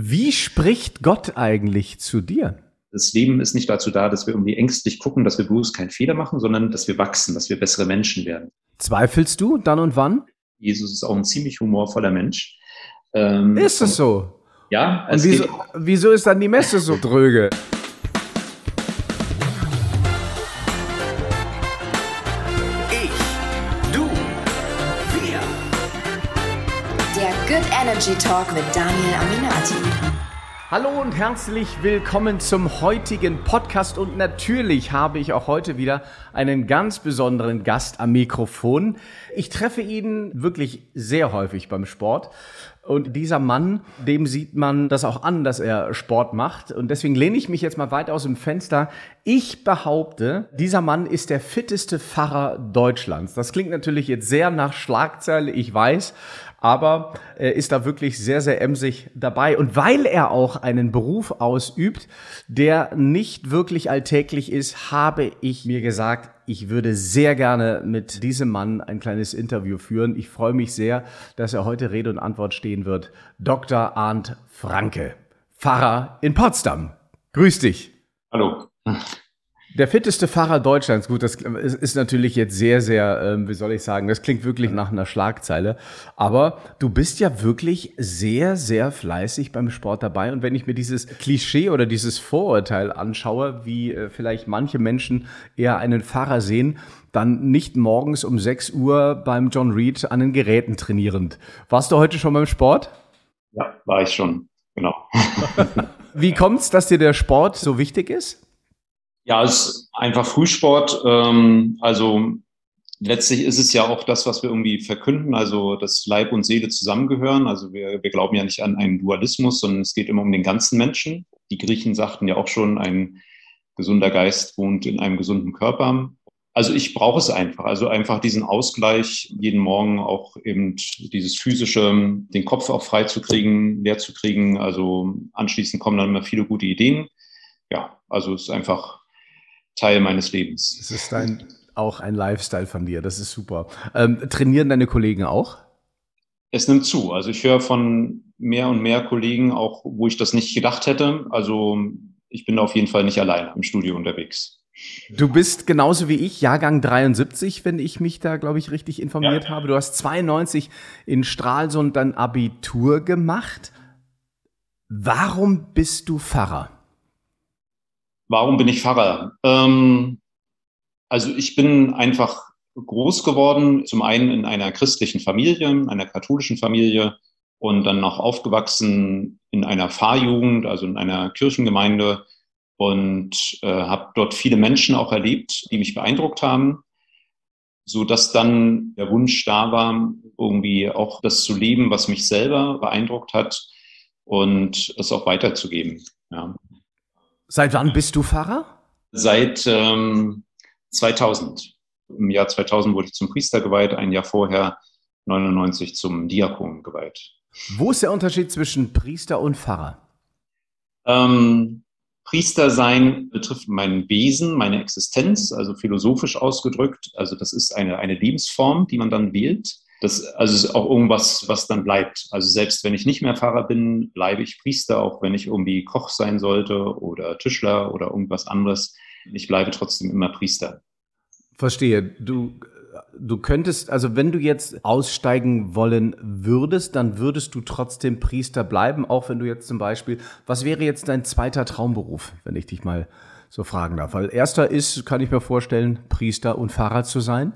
Wie spricht Gott eigentlich zu dir? Das Leben ist nicht dazu da, dass wir irgendwie ängstlich gucken, dass wir bloß keinen Fehler machen, sondern dass wir wachsen, dass wir bessere Menschen werden. Zweifelst du dann und wann? Jesus ist auch ein ziemlich humorvoller Mensch. Ähm, ist es so? Ja. Und wieso, wieso ist dann die Messe so dröge? Energy Talk mit Daniel Aminati. Hallo und herzlich willkommen zum heutigen Podcast und natürlich habe ich auch heute wieder einen ganz besonderen Gast am Mikrofon. Ich treffe ihn wirklich sehr häufig beim Sport und dieser Mann, dem sieht man das auch an, dass er Sport macht. Und deswegen lehne ich mich jetzt mal weit aus dem Fenster. Ich behaupte, dieser Mann ist der fitteste Pfarrer Deutschlands. Das klingt natürlich jetzt sehr nach Schlagzeile, ich weiß aber er ist da wirklich sehr, sehr emsig dabei. Und weil er auch einen Beruf ausübt, der nicht wirklich alltäglich ist, habe ich mir gesagt, ich würde sehr gerne mit diesem Mann ein kleines Interview führen. Ich freue mich sehr, dass er heute Rede und Antwort stehen wird. Dr. Arndt Franke, Pfarrer in Potsdam. Grüß dich. Hallo. Der fitteste Fahrer Deutschlands, gut, das ist natürlich jetzt sehr, sehr, ähm, wie soll ich sagen, das klingt wirklich nach einer Schlagzeile. Aber du bist ja wirklich sehr, sehr fleißig beim Sport dabei. Und wenn ich mir dieses Klischee oder dieses Vorurteil anschaue, wie äh, vielleicht manche Menschen eher einen Fahrer sehen, dann nicht morgens um 6 Uhr beim John Reed an den Geräten trainierend. Warst du heute schon beim Sport? Ja, war ich schon, genau. wie kommt's, dass dir der Sport so wichtig ist? Ja, es ist einfach Frühsport. Ähm, also letztlich ist es ja auch das, was wir irgendwie verkünden, also dass Leib und Seele zusammengehören. Also wir, wir glauben ja nicht an einen Dualismus, sondern es geht immer um den ganzen Menschen. Die Griechen sagten ja auch schon, ein gesunder Geist wohnt in einem gesunden Körper. Also ich brauche es einfach, also einfach diesen Ausgleich, jeden Morgen auch eben dieses physische, den Kopf auch frei zu kriegen, leer zu kriegen. Also anschließend kommen dann immer viele gute Ideen. Ja, also es ist einfach Teil meines Lebens. Es ist ein, auch ein Lifestyle von dir, das ist super. Ähm, trainieren deine Kollegen auch? Es nimmt zu. Also ich höre von mehr und mehr Kollegen, auch wo ich das nicht gedacht hätte. Also ich bin auf jeden Fall nicht alleine im Studio unterwegs. Du bist genauso wie ich, Jahrgang 73, wenn ich mich da, glaube ich, richtig informiert ja. habe. Du hast 92 in Stralsund dein Abitur gemacht. Warum bist du Pfarrer? Warum bin ich Pfarrer? Ähm, also ich bin einfach groß geworden, zum einen in einer christlichen Familie, einer katholischen Familie und dann noch aufgewachsen in einer Pfarrjugend, also in einer Kirchengemeinde und äh, habe dort viele Menschen auch erlebt, die mich beeindruckt haben, so dass dann der Wunsch da war, irgendwie auch das zu leben, was mich selber beeindruckt hat und das auch weiterzugeben. Ja. Seit wann bist du Pfarrer? Seit ähm, 2000. Im Jahr 2000 wurde ich zum Priester geweiht, ein Jahr vorher 99 zum Diakon geweiht. Wo ist der Unterschied zwischen Priester und Pfarrer? Ähm, Priester sein betrifft mein Wesen, meine Existenz, also philosophisch ausgedrückt. Also das ist eine, eine Lebensform, die man dann wählt. Das also ist auch irgendwas, was dann bleibt. Also selbst wenn ich nicht mehr Pfarrer bin, bleibe ich Priester, auch wenn ich irgendwie Koch sein sollte oder Tischler oder irgendwas anderes. Ich bleibe trotzdem immer Priester. Verstehe. Du, du könntest, also wenn du jetzt aussteigen wollen würdest, dann würdest du trotzdem Priester bleiben, auch wenn du jetzt zum Beispiel, was wäre jetzt dein zweiter Traumberuf, wenn ich dich mal so fragen darf? Weil erster ist, kann ich mir vorstellen, Priester und Pfarrer zu sein,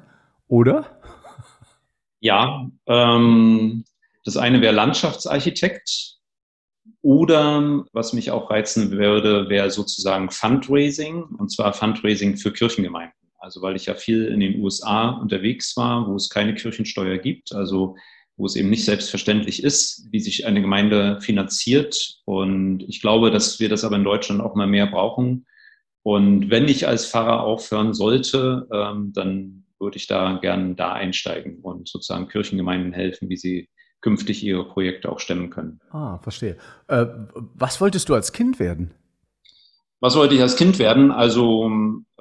oder? Ja, ähm, das eine wäre Landschaftsarchitekt oder was mich auch reizen würde, wäre sozusagen Fundraising und zwar Fundraising für Kirchengemeinden. Also weil ich ja viel in den USA unterwegs war, wo es keine Kirchensteuer gibt, also wo es eben nicht selbstverständlich ist, wie sich eine Gemeinde finanziert. Und ich glaube, dass wir das aber in Deutschland auch mal mehr brauchen. Und wenn ich als Pfarrer aufhören sollte, ähm, dann würde ich da gerne da einsteigen und sozusagen Kirchengemeinden helfen, wie sie künftig ihre Projekte auch stemmen können. Ah, verstehe. Äh, was wolltest du als Kind werden? Was wollte ich als Kind werden? Also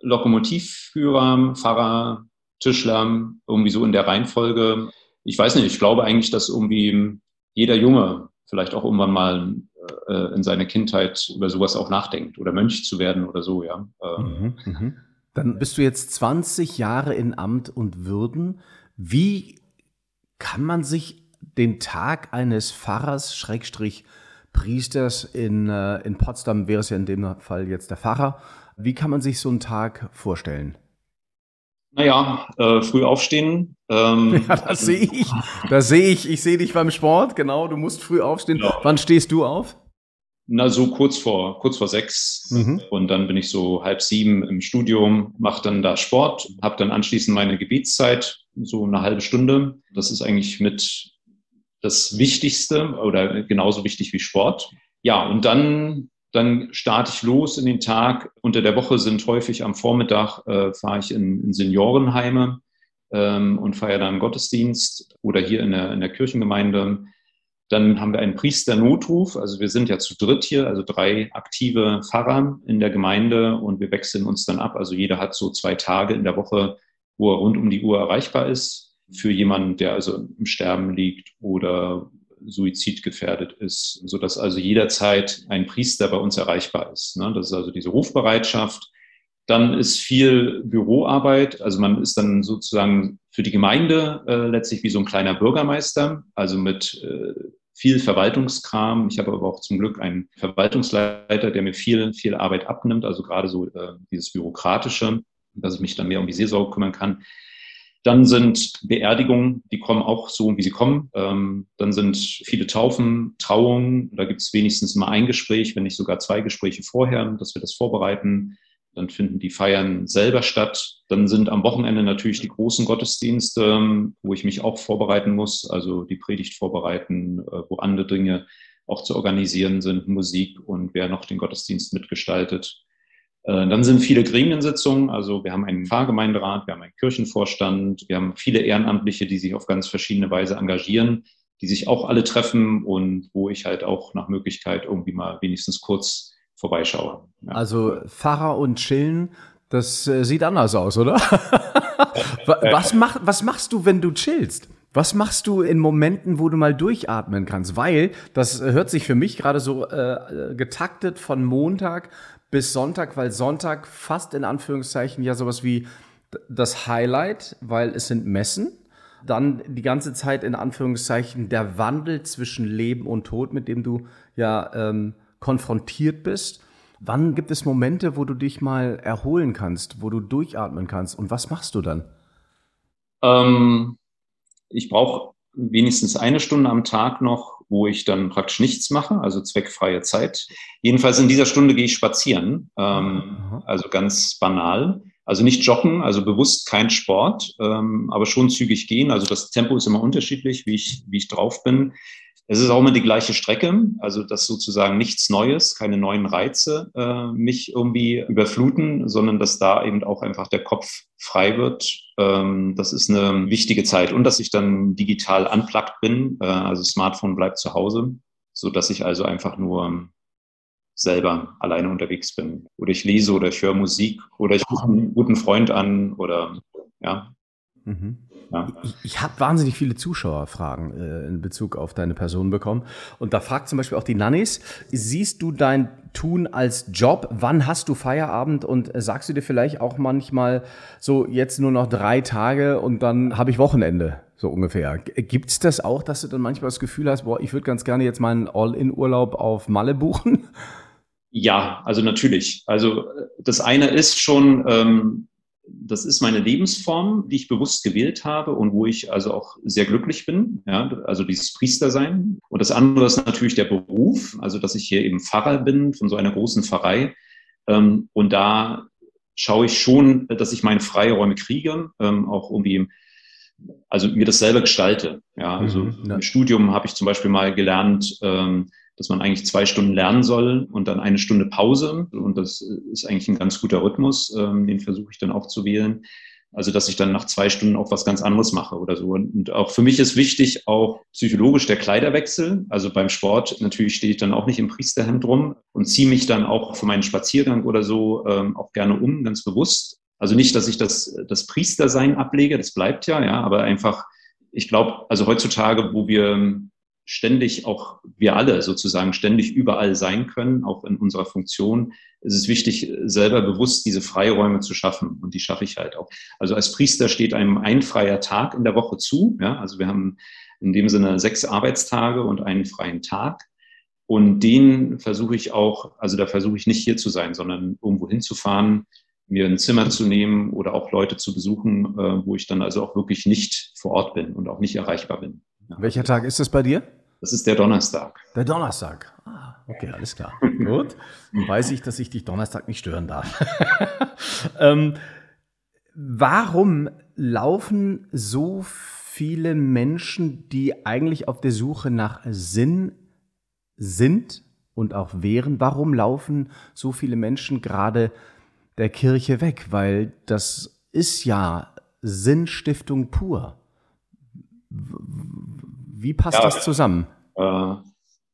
Lokomotivführer, Pfarrer, Tischler, irgendwie so in der Reihenfolge. Ich weiß nicht, ich glaube eigentlich, dass irgendwie jeder Junge vielleicht auch irgendwann mal äh, in seiner Kindheit über sowas auch nachdenkt oder Mönch zu werden oder so, ja. Ähm, mhm, mh. Dann bist du jetzt 20 Jahre in Amt und Würden. Wie kann man sich den Tag eines Pfarrers, Schrägstrich Priesters in, äh, in Potsdam, wäre es ja in dem Fall jetzt der Pfarrer, wie kann man sich so einen Tag vorstellen? Naja, äh, früh aufstehen. Ähm, ja, das sehe ich. Das sehe ich. Ich sehe dich beim Sport, genau. Du musst früh aufstehen. Ja. Wann stehst du auf? Na, so kurz vor, kurz vor sechs. Mhm. Und dann bin ich so halb sieben im Studium, mache dann da Sport, habe dann anschließend meine Gebetszeit, so eine halbe Stunde. Das ist eigentlich mit das Wichtigste oder genauso wichtig wie Sport. Ja, und dann, dann starte ich los in den Tag. Unter der Woche sind häufig am Vormittag, äh, fahre ich in, in Seniorenheime ähm, und feiere dann Gottesdienst oder hier in der, in der Kirchengemeinde. Dann haben wir einen Priesternotruf. Also wir sind ja zu dritt hier, also drei aktive Pfarrer in der Gemeinde und wir wechseln uns dann ab. Also jeder hat so zwei Tage in der Woche, wo er rund um die Uhr erreichbar ist für jemanden, der also im Sterben liegt oder suizidgefährdet ist, so dass also jederzeit ein Priester bei uns erreichbar ist. Ne? Das ist also diese Rufbereitschaft. Dann ist viel Büroarbeit, also man ist dann sozusagen für die Gemeinde äh, letztlich wie so ein kleiner Bürgermeister, also mit äh, viel Verwaltungskram. Ich habe aber auch zum Glück einen Verwaltungsleiter, der mir viel, viel Arbeit abnimmt, also gerade so äh, dieses Bürokratische, dass ich mich dann mehr um die Seelsorge kümmern kann. Dann sind Beerdigungen, die kommen auch so, wie sie kommen. Ähm, dann sind viele Taufen, Trauungen. Da gibt es wenigstens immer ein Gespräch, wenn nicht sogar zwei Gespräche vorher, dass wir das vorbereiten. Dann finden die Feiern selber statt. Dann sind am Wochenende natürlich die großen Gottesdienste, wo ich mich auch vorbereiten muss, also die Predigt vorbereiten, äh, wo andere Dinge auch zu organisieren sind, Musik und wer noch den Gottesdienst mitgestaltet. Äh, dann sind viele Gremiensitzungen, also wir haben einen Pfarrgemeinderat, wir haben einen Kirchenvorstand, wir haben viele Ehrenamtliche, die sich auf ganz verschiedene Weise engagieren, die sich auch alle treffen und wo ich halt auch nach Möglichkeit irgendwie mal wenigstens kurz vorbeischaue. Ja. Also Pfarrer und Chillen, das äh, sieht anders aus, oder? was, mach, was machst du, wenn du chillst? Was machst du in Momenten, wo du mal durchatmen kannst? Weil das hört sich für mich gerade so äh, getaktet von Montag bis Sonntag, weil Sonntag fast in Anführungszeichen ja sowas wie das Highlight, weil es sind Messen. Dann die ganze Zeit in Anführungszeichen der Wandel zwischen Leben und Tod, mit dem du ja ähm, konfrontiert bist. Wann gibt es Momente, wo du dich mal erholen kannst, wo du durchatmen kannst? Und was machst du dann? Ähm, ich brauche wenigstens eine Stunde am Tag noch, wo ich dann praktisch nichts mache, also zweckfreie Zeit. Jedenfalls in dieser Stunde gehe ich spazieren, ähm, also ganz banal. Also nicht joggen, also bewusst kein Sport, ähm, aber schon zügig gehen. Also das Tempo ist immer unterschiedlich, wie ich, wie ich drauf bin. Es ist auch immer die gleiche Strecke, also dass sozusagen nichts Neues, keine neuen Reize äh, mich irgendwie überfluten, sondern dass da eben auch einfach der Kopf frei wird. Ähm, das ist eine wichtige Zeit und dass ich dann digital unplugged bin, äh, also Smartphone bleibt zu Hause, so dass ich also einfach nur selber alleine unterwegs bin. Oder ich lese oder ich höre Musik oder ich rufe einen guten Freund an oder ja. Mhm. Ja. Ich, ich habe wahnsinnig viele Zuschauerfragen äh, in Bezug auf deine Person bekommen. Und da fragt zum Beispiel auch die Nannis, siehst du dein Tun als Job? Wann hast du Feierabend? Und äh, sagst du dir vielleicht auch manchmal so, jetzt nur noch drei Tage und dann habe ich Wochenende? So ungefähr. Gibt's das auch, dass du dann manchmal das Gefühl hast, boah, ich würde ganz gerne jetzt meinen All-in-Urlaub auf Malle buchen? Ja, also natürlich. Also das eine ist schon, ähm, das ist meine Lebensform, die ich bewusst gewählt habe und wo ich also auch sehr glücklich bin, ja, also dieses Priestersein. Und das andere ist natürlich der Beruf, also dass ich hier eben Pfarrer bin von so einer großen Pfarrei. Ähm, und da schaue ich schon, dass ich meine Freiräume kriege, ähm, auch irgendwie, also mir das selber gestalte. Ja, also mhm, ja. im Studium habe ich zum Beispiel mal gelernt, ähm, dass man eigentlich zwei Stunden lernen soll und dann eine Stunde Pause. Und das ist eigentlich ein ganz guter Rhythmus. Ähm, den versuche ich dann auch zu wählen. Also, dass ich dann nach zwei Stunden auch was ganz anderes mache oder so. Und auch für mich ist wichtig auch psychologisch der Kleiderwechsel. Also beim Sport natürlich stehe ich dann auch nicht im Priesterhemd rum und ziehe mich dann auch für meinen Spaziergang oder so ähm, auch gerne um, ganz bewusst. Also nicht, dass ich das, das Priestersein ablege, das bleibt ja, ja, aber einfach, ich glaube, also heutzutage, wo wir ständig auch wir alle sozusagen ständig überall sein können, auch in unserer Funktion, ist es wichtig, selber bewusst diese Freiräume zu schaffen. Und die schaffe ich halt auch. Also als Priester steht einem ein freier Tag in der Woche zu. Ja? Also wir haben in dem Sinne sechs Arbeitstage und einen freien Tag. Und den versuche ich auch, also da versuche ich nicht hier zu sein, sondern irgendwo hinzufahren, mir ein Zimmer zu nehmen oder auch Leute zu besuchen, äh, wo ich dann also auch wirklich nicht vor Ort bin und auch nicht erreichbar bin. Welcher Tag ist das bei dir? Das ist der Donnerstag. Der Donnerstag. Ah, okay, alles klar. Gut. Dann weiß ich, dass ich dich Donnerstag nicht stören darf. ähm, warum laufen so viele Menschen, die eigentlich auf der Suche nach Sinn sind und auch wären, warum laufen so viele Menschen gerade der Kirche weg? Weil das ist ja Sinnstiftung pur. Wie passt ja, das zusammen? Äh,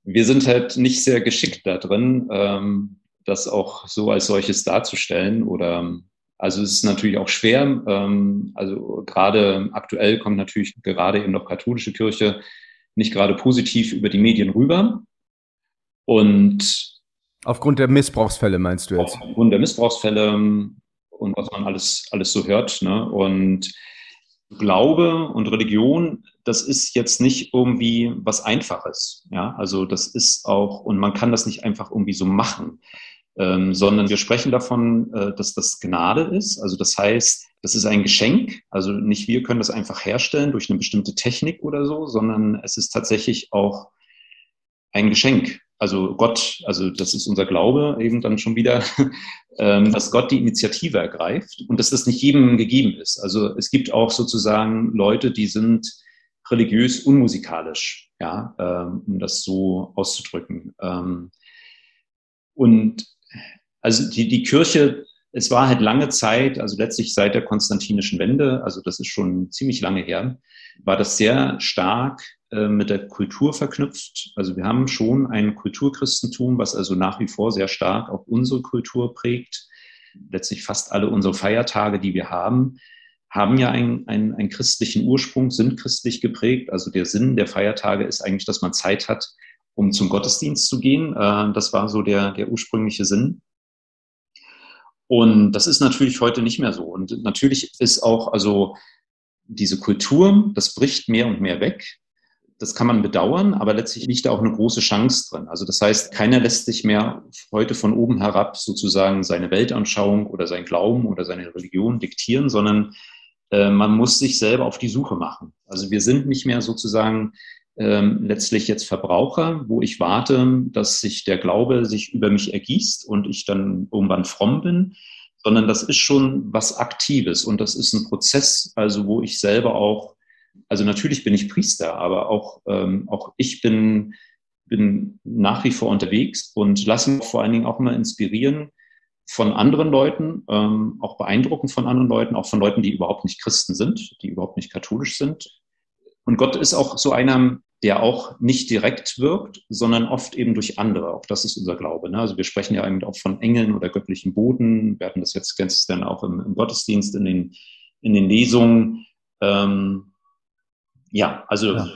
wir sind halt nicht sehr geschickt da drin, ähm, das auch so als solches darzustellen oder also es ist natürlich auch schwer. Ähm, also gerade aktuell kommt natürlich gerade eben noch katholische Kirche nicht gerade positiv über die Medien rüber. Und aufgrund der Missbrauchsfälle meinst du jetzt? Aufgrund der Missbrauchsfälle und was man alles, alles so hört. Ne? Und Glaube und Religion, das ist jetzt nicht irgendwie was Einfaches. Ja, also das ist auch, und man kann das nicht einfach irgendwie so machen, ähm, sondern wir sprechen davon, äh, dass das Gnade ist. Also das heißt, das ist ein Geschenk. Also nicht wir können das einfach herstellen durch eine bestimmte Technik oder so, sondern es ist tatsächlich auch ein Geschenk also Gott, also das ist unser Glaube eben dann schon wieder, ähm, dass Gott die Initiative ergreift und dass das nicht jedem gegeben ist. Also es gibt auch sozusagen Leute, die sind religiös unmusikalisch, ja, ähm, um das so auszudrücken. Ähm, und also die, die Kirche, es war halt lange Zeit, also letztlich seit der konstantinischen Wende, also das ist schon ziemlich lange her, war das sehr stark äh, mit der Kultur verknüpft. Also wir haben schon ein Kulturchristentum, was also nach wie vor sehr stark auch unsere Kultur prägt. Letztlich fast alle unsere Feiertage, die wir haben, haben ja einen, einen, einen christlichen Ursprung, sind christlich geprägt. Also der Sinn der Feiertage ist eigentlich, dass man Zeit hat, um zum Gottesdienst zu gehen. Äh, das war so der, der ursprüngliche Sinn. Und das ist natürlich heute nicht mehr so. Und natürlich ist auch, also diese Kultur, das bricht mehr und mehr weg. Das kann man bedauern, aber letztlich liegt da auch eine große Chance drin. Also das heißt, keiner lässt sich mehr heute von oben herab sozusagen seine Weltanschauung oder sein Glauben oder seine Religion diktieren, sondern äh, man muss sich selber auf die Suche machen. Also wir sind nicht mehr sozusagen ähm, letztlich jetzt Verbraucher, wo ich warte, dass sich der Glaube sich über mich ergießt und ich dann irgendwann fromm bin, sondern das ist schon was Aktives und das ist ein Prozess, also wo ich selber auch also natürlich bin ich Priester, aber auch, ähm, auch ich bin, bin nach wie vor unterwegs und lasse mich vor allen Dingen auch immer inspirieren von anderen Leuten, ähm, auch beeindrucken von anderen Leuten, auch von Leuten, die überhaupt nicht Christen sind, die überhaupt nicht katholisch sind. Und Gott ist auch so einer, der auch nicht direkt wirkt, sondern oft eben durch andere. Auch das ist unser Glaube. Ne? Also wir sprechen ja eben auch von Engeln oder göttlichen Boden. Wir hatten das jetzt gestern auch im, im Gottesdienst, in den, in den Lesungen. Ähm, ja, also. Ja.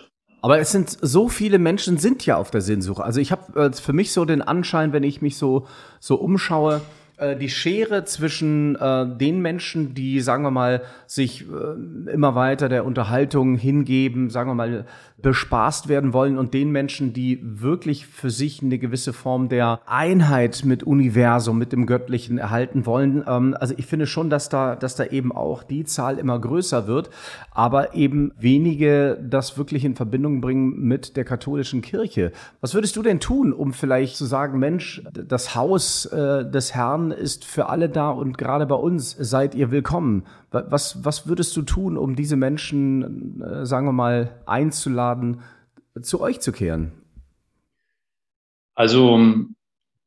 Aber es sind so viele Menschen sind ja auf der Sinnsuche. Also ich habe äh, für mich so den Anschein, wenn ich mich so so umschaue, äh, die Schere zwischen äh, den Menschen, die, sagen wir mal, sich äh, immer weiter der Unterhaltung hingeben, sagen wir mal, bespaßt werden wollen und den Menschen, die wirklich für sich eine gewisse Form der Einheit mit Universum, mit dem Göttlichen erhalten wollen. Ähm, also ich finde schon, dass da, dass da eben auch die Zahl immer größer wird, aber eben wenige das wirklich in Verbindung bringen mit der katholischen Kirche. Was würdest du denn tun, um vielleicht zu sagen, Mensch, das Haus äh, des Herrn ist für alle da und gerade bei uns seid ihr willkommen. Was, was würdest du tun, um diese Menschen, äh, sagen wir mal, einzuladen, zu euch zu kehren? Also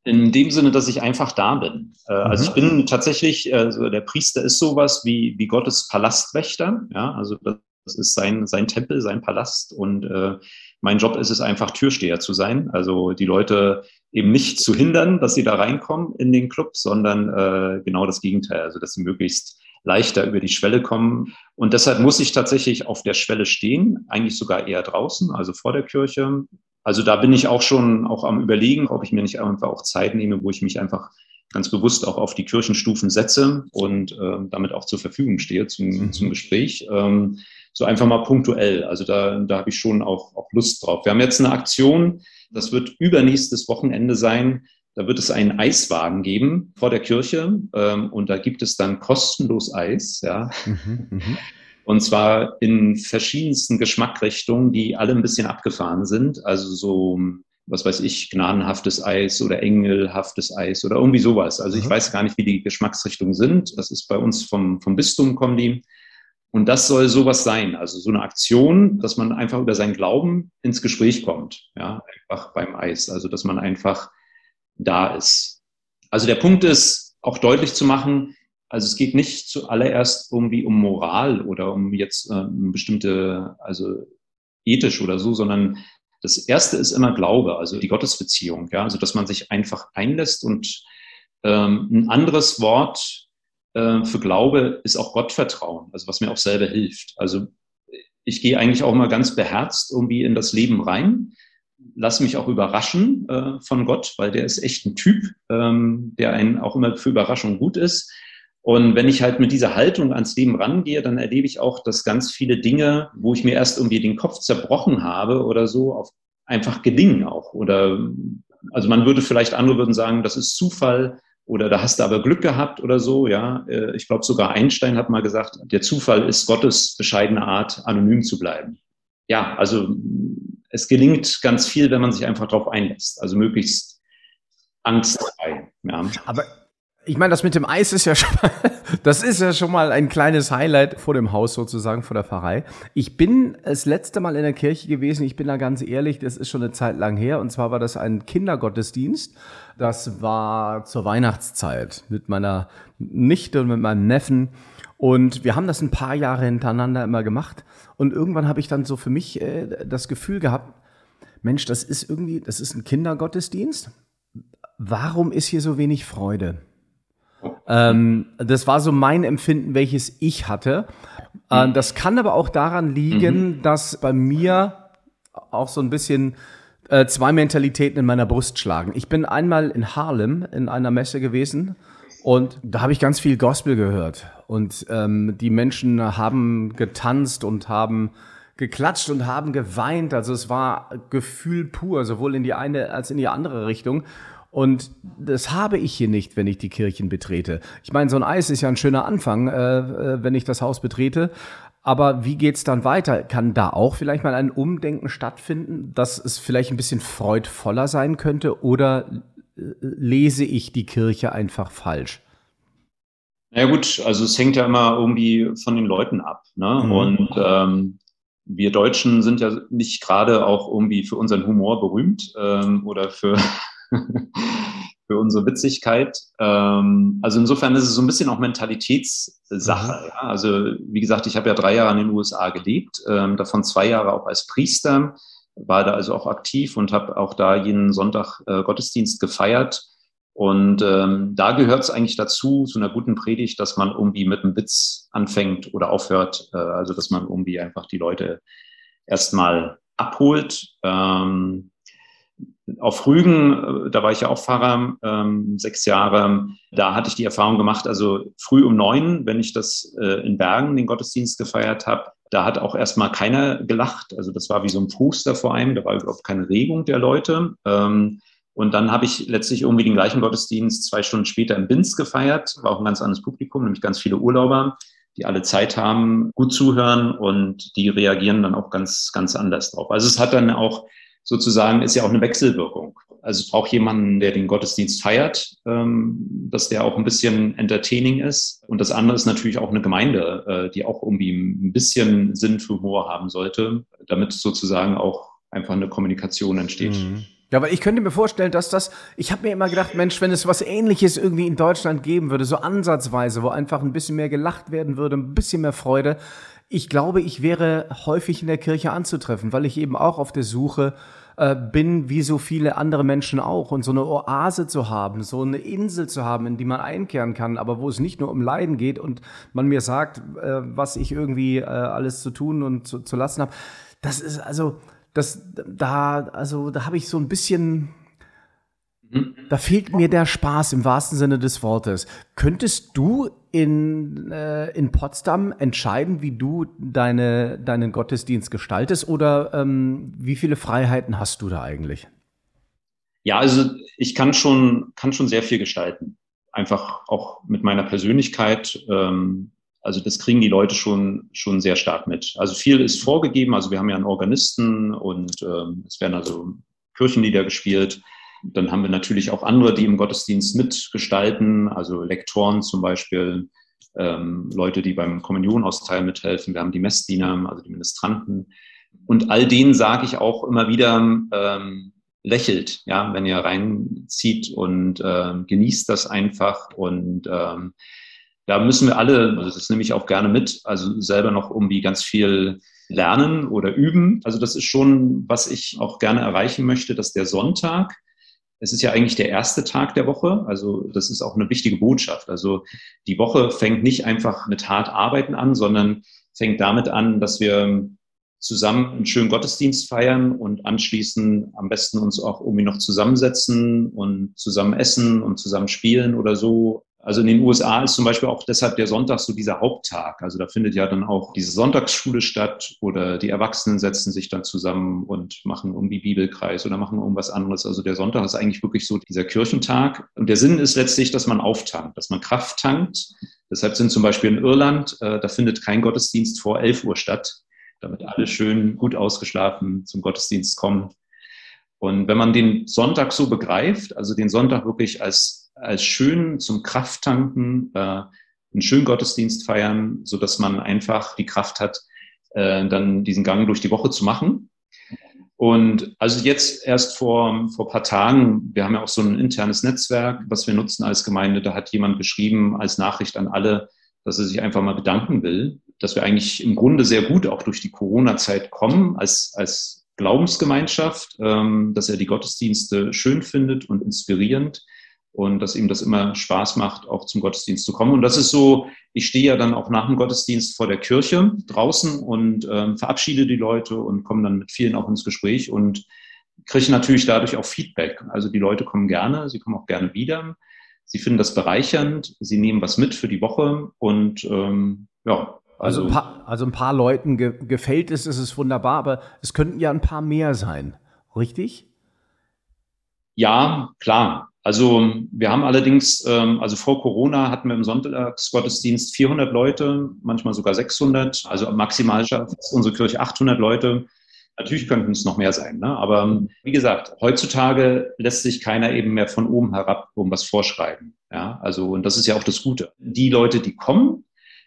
in dem Sinne, dass ich einfach da bin. Äh, also mhm. ich bin tatsächlich, also der Priester ist sowas wie, wie Gottes Palastwächter. Ja, also das ist sein, sein Tempel, sein Palast und äh, mein Job ist es einfach, Türsteher zu sein. Also die Leute eben nicht zu hindern, dass sie da reinkommen in den Club, sondern äh, genau das Gegenteil. Also dass sie möglichst leichter über die Schwelle kommen. Und deshalb muss ich tatsächlich auf der Schwelle stehen, eigentlich sogar eher draußen, also vor der Kirche. Also da bin ich auch schon auch am Überlegen, ob ich mir nicht einfach auch Zeit nehme, wo ich mich einfach ganz bewusst auch auf die Kirchenstufen setze und äh, damit auch zur Verfügung stehe zum, mhm. zum Gespräch. Ähm, so einfach mal punktuell. Also da, da habe ich schon auch, auch Lust drauf. Wir haben jetzt eine Aktion, das wird übernächstes Wochenende sein. Da wird es einen Eiswagen geben vor der Kirche ähm, und da gibt es dann kostenlos Eis. Ja. Mhm, mh. Und zwar in verschiedensten Geschmackrichtungen, die alle ein bisschen abgefahren sind. Also so, was weiß ich, gnadenhaftes Eis oder engelhaftes Eis oder irgendwie sowas. Also ich mhm. weiß gar nicht, wie die Geschmacksrichtungen sind. Das ist bei uns vom, vom Bistum kommen die. Und das soll sowas sein, also so eine Aktion, dass man einfach über seinen Glauben ins Gespräch kommt, ja, einfach beim Eis, also dass man einfach da ist. Also der Punkt ist, auch deutlich zu machen, also es geht nicht zuallererst irgendwie um Moral oder um jetzt äh, eine bestimmte, also ethisch oder so, sondern das erste ist immer Glaube, also die Gottesbeziehung, ja, also dass man sich einfach einlässt und ähm, ein anderes Wort für Glaube ist auch Gottvertrauen, also was mir auch selber hilft. Also ich gehe eigentlich auch immer ganz beherzt irgendwie in das Leben rein lasse mich auch überraschen äh, von Gott, weil der ist echt ein Typ, ähm, der einen auch immer für Überraschung gut ist. Und wenn ich halt mit dieser Haltung ans Leben rangehe, dann erlebe ich auch, dass ganz viele Dinge, wo ich mir erst irgendwie den Kopf zerbrochen habe oder so, einfach gelingen auch. Oder also man würde vielleicht andere würden sagen, das ist Zufall oder da hast du aber Glück gehabt oder so. Ja, äh, ich glaube sogar Einstein hat mal gesagt, der Zufall ist Gottes bescheidene Art, anonym zu bleiben. Ja, also es gelingt ganz viel, wenn man sich einfach darauf einlässt. Also möglichst angstfrei. Ja. Aber ich meine, das mit dem Eis ist ja schon mal, das ist ja schon mal ein kleines Highlight vor dem Haus sozusagen, vor der Pfarrei. Ich bin das letzte Mal in der Kirche gewesen, ich bin da ganz ehrlich, das ist schon eine Zeit lang her und zwar war das ein Kindergottesdienst. Das war zur Weihnachtszeit mit meiner Nichte und mit meinem Neffen und wir haben das ein paar Jahre hintereinander immer gemacht. Und irgendwann habe ich dann so für mich äh, das Gefühl gehabt, Mensch, das ist irgendwie, das ist ein Kindergottesdienst. Warum ist hier so wenig Freude? Ähm, das war so mein Empfinden, welches ich hatte. Äh, das kann aber auch daran liegen, mhm. dass bei mir auch so ein bisschen äh, zwei Mentalitäten in meiner Brust schlagen. Ich bin einmal in Harlem in einer Messe gewesen und da habe ich ganz viel Gospel gehört. Und ähm, die Menschen haben getanzt und haben geklatscht und haben geweint. Also es war Gefühl pur, sowohl in die eine als in die andere Richtung. Und das habe ich hier nicht, wenn ich die Kirchen betrete. Ich meine, so ein Eis ist ja ein schöner Anfang, äh, äh wenn ich das Haus betrete. Aber wie geht's dann weiter? Kann da auch vielleicht mal ein Umdenken stattfinden, dass es vielleicht ein bisschen freudvoller sein könnte? Oder lese ich die Kirche einfach falsch? Ja gut, also es hängt ja immer irgendwie von den Leuten ab. Ne? Mhm. Und ähm, wir Deutschen sind ja nicht gerade auch irgendwie für unseren Humor berühmt ähm, oder für, für unsere Witzigkeit. Ähm, also insofern ist es so ein bisschen auch Mentalitätssache. Mhm. Ja? Also wie gesagt, ich habe ja drei Jahre in den USA gelebt, ähm, davon zwei Jahre auch als Priester war da also auch aktiv und habe auch da jeden Sonntag äh, Gottesdienst gefeiert. Und ähm, da gehört es eigentlich dazu, zu einer guten Predigt, dass man irgendwie mit einem Witz anfängt oder aufhört. Äh, also dass man irgendwie einfach die Leute erstmal abholt. Ähm, auf Rügen, äh, da war ich ja auch Pfarrer, ähm, sechs Jahre, da hatte ich die Erfahrung gemacht, also früh um neun, wenn ich das äh, in Bergen den Gottesdienst gefeiert habe, da hat auch erstmal keiner gelacht. Also das war wie so ein Poster vor einem, da war überhaupt keine Regung der Leute. Ähm, und dann habe ich letztlich irgendwie den gleichen Gottesdienst zwei Stunden später im Binz gefeiert, war auch ein ganz anderes Publikum, nämlich ganz viele Urlauber, die alle Zeit haben, gut zuhören und die reagieren dann auch ganz, ganz anders drauf. Also es hat dann auch sozusagen, ist ja auch eine Wechselwirkung. Also es braucht jemanden, der den Gottesdienst feiert, ähm, dass der auch ein bisschen entertaining ist. Und das andere ist natürlich auch eine Gemeinde, äh, die auch irgendwie ein bisschen Sinn für Humor haben sollte, damit sozusagen auch einfach eine Kommunikation entsteht. Mhm. Ja, aber ich könnte mir vorstellen, dass das, ich habe mir immer gedacht, Mensch, wenn es was ähnliches irgendwie in Deutschland geben würde, so ansatzweise, wo einfach ein bisschen mehr gelacht werden würde, ein bisschen mehr Freude, ich glaube, ich wäre häufig in der Kirche anzutreffen, weil ich eben auch auf der Suche äh, bin wie so viele andere Menschen auch und so eine Oase zu haben, so eine Insel zu haben, in die man einkehren kann, aber wo es nicht nur um Leiden geht und man mir sagt, äh, was ich irgendwie äh, alles zu tun und zu, zu lassen habe. Das ist also, das da, also da habe ich so ein bisschen Mhm. Da fehlt mir der Spaß im wahrsten Sinne des Wortes. Könntest du in, äh, in Potsdam entscheiden, wie du deine, deinen Gottesdienst gestaltest oder ähm, wie viele Freiheiten hast du da eigentlich? Ja, also ich kann schon, kann schon sehr viel gestalten. Einfach auch mit meiner Persönlichkeit. Ähm, also das kriegen die Leute schon, schon sehr stark mit. Also viel ist vorgegeben. Also wir haben ja einen Organisten und ähm, es werden also Kirchenlieder gespielt. Dann haben wir natürlich auch andere, die im Gottesdienst mitgestalten, also Lektoren zum Beispiel, ähm, Leute, die beim Kommunionausteilen mithelfen. Wir haben die Messdiener, also die Ministranten. Und all denen sage ich auch immer wieder, ähm, lächelt, ja, wenn ihr reinzieht und äh, genießt das einfach. Und ähm, da müssen wir alle, also das nehme ich auch gerne mit, also selber noch irgendwie ganz viel lernen oder üben. Also das ist schon, was ich auch gerne erreichen möchte, dass der Sonntag es ist ja eigentlich der erste Tag der Woche. Also das ist auch eine wichtige Botschaft. Also die Woche fängt nicht einfach mit hart arbeiten an, sondern fängt damit an, dass wir zusammen einen schönen Gottesdienst feiern und anschließend am besten uns auch irgendwie noch zusammensetzen und zusammen essen und zusammen spielen oder so. Also in den USA ist zum Beispiel auch deshalb der Sonntag so dieser Haupttag. Also da findet ja dann auch diese Sonntagsschule statt oder die Erwachsenen setzen sich dann zusammen und machen irgendwie Bibelkreis oder machen irgendwas anderes. Also der Sonntag ist eigentlich wirklich so dieser Kirchentag. Und der Sinn ist letztlich, dass man auftankt, dass man Kraft tankt. Deshalb sind zum Beispiel in Irland, äh, da findet kein Gottesdienst vor 11 Uhr statt, damit alle schön gut ausgeschlafen zum Gottesdienst kommen. Und wenn man den Sonntag so begreift, also den Sonntag wirklich als als schön zum Krafttanken, äh, einen schönen Gottesdienst feiern, so dass man einfach die Kraft hat, äh, dann diesen Gang durch die Woche zu machen. Und also jetzt erst vor, vor paar Tagen, wir haben ja auch so ein internes Netzwerk, was wir nutzen als Gemeinde, da hat jemand geschrieben als Nachricht an alle, dass er sich einfach mal bedanken will, dass wir eigentlich im Grunde sehr gut auch durch die Corona-Zeit kommen als, als Glaubensgemeinschaft, ähm, dass er die Gottesdienste schön findet und inspirierend und dass ihm das immer Spaß macht, auch zum Gottesdienst zu kommen. Und das ist so, ich stehe ja dann auch nach dem Gottesdienst vor der Kirche draußen und ähm, verabschiede die Leute und komme dann mit vielen auch ins Gespräch und kriege natürlich dadurch auch Feedback. Also die Leute kommen gerne, sie kommen auch gerne wieder. Sie finden das bereichernd, sie nehmen was mit für die Woche und ähm, ja. Also, also, ein paar, also ein paar Leuten ge gefällt es, es ist wunderbar, aber es könnten ja ein paar mehr sein, richtig? Ja, klar. Also wir haben allerdings, ähm, also vor Corona hatten wir im Sonntagsgottesdienst 400 Leute, manchmal sogar 600. Also maximal schafft unsere Kirche 800 Leute. Natürlich könnten es noch mehr sein, ne? aber wie gesagt, heutzutage lässt sich keiner eben mehr von oben herab irgendwas vorschreiben. Ja, also und das ist ja auch das Gute. Die Leute, die kommen,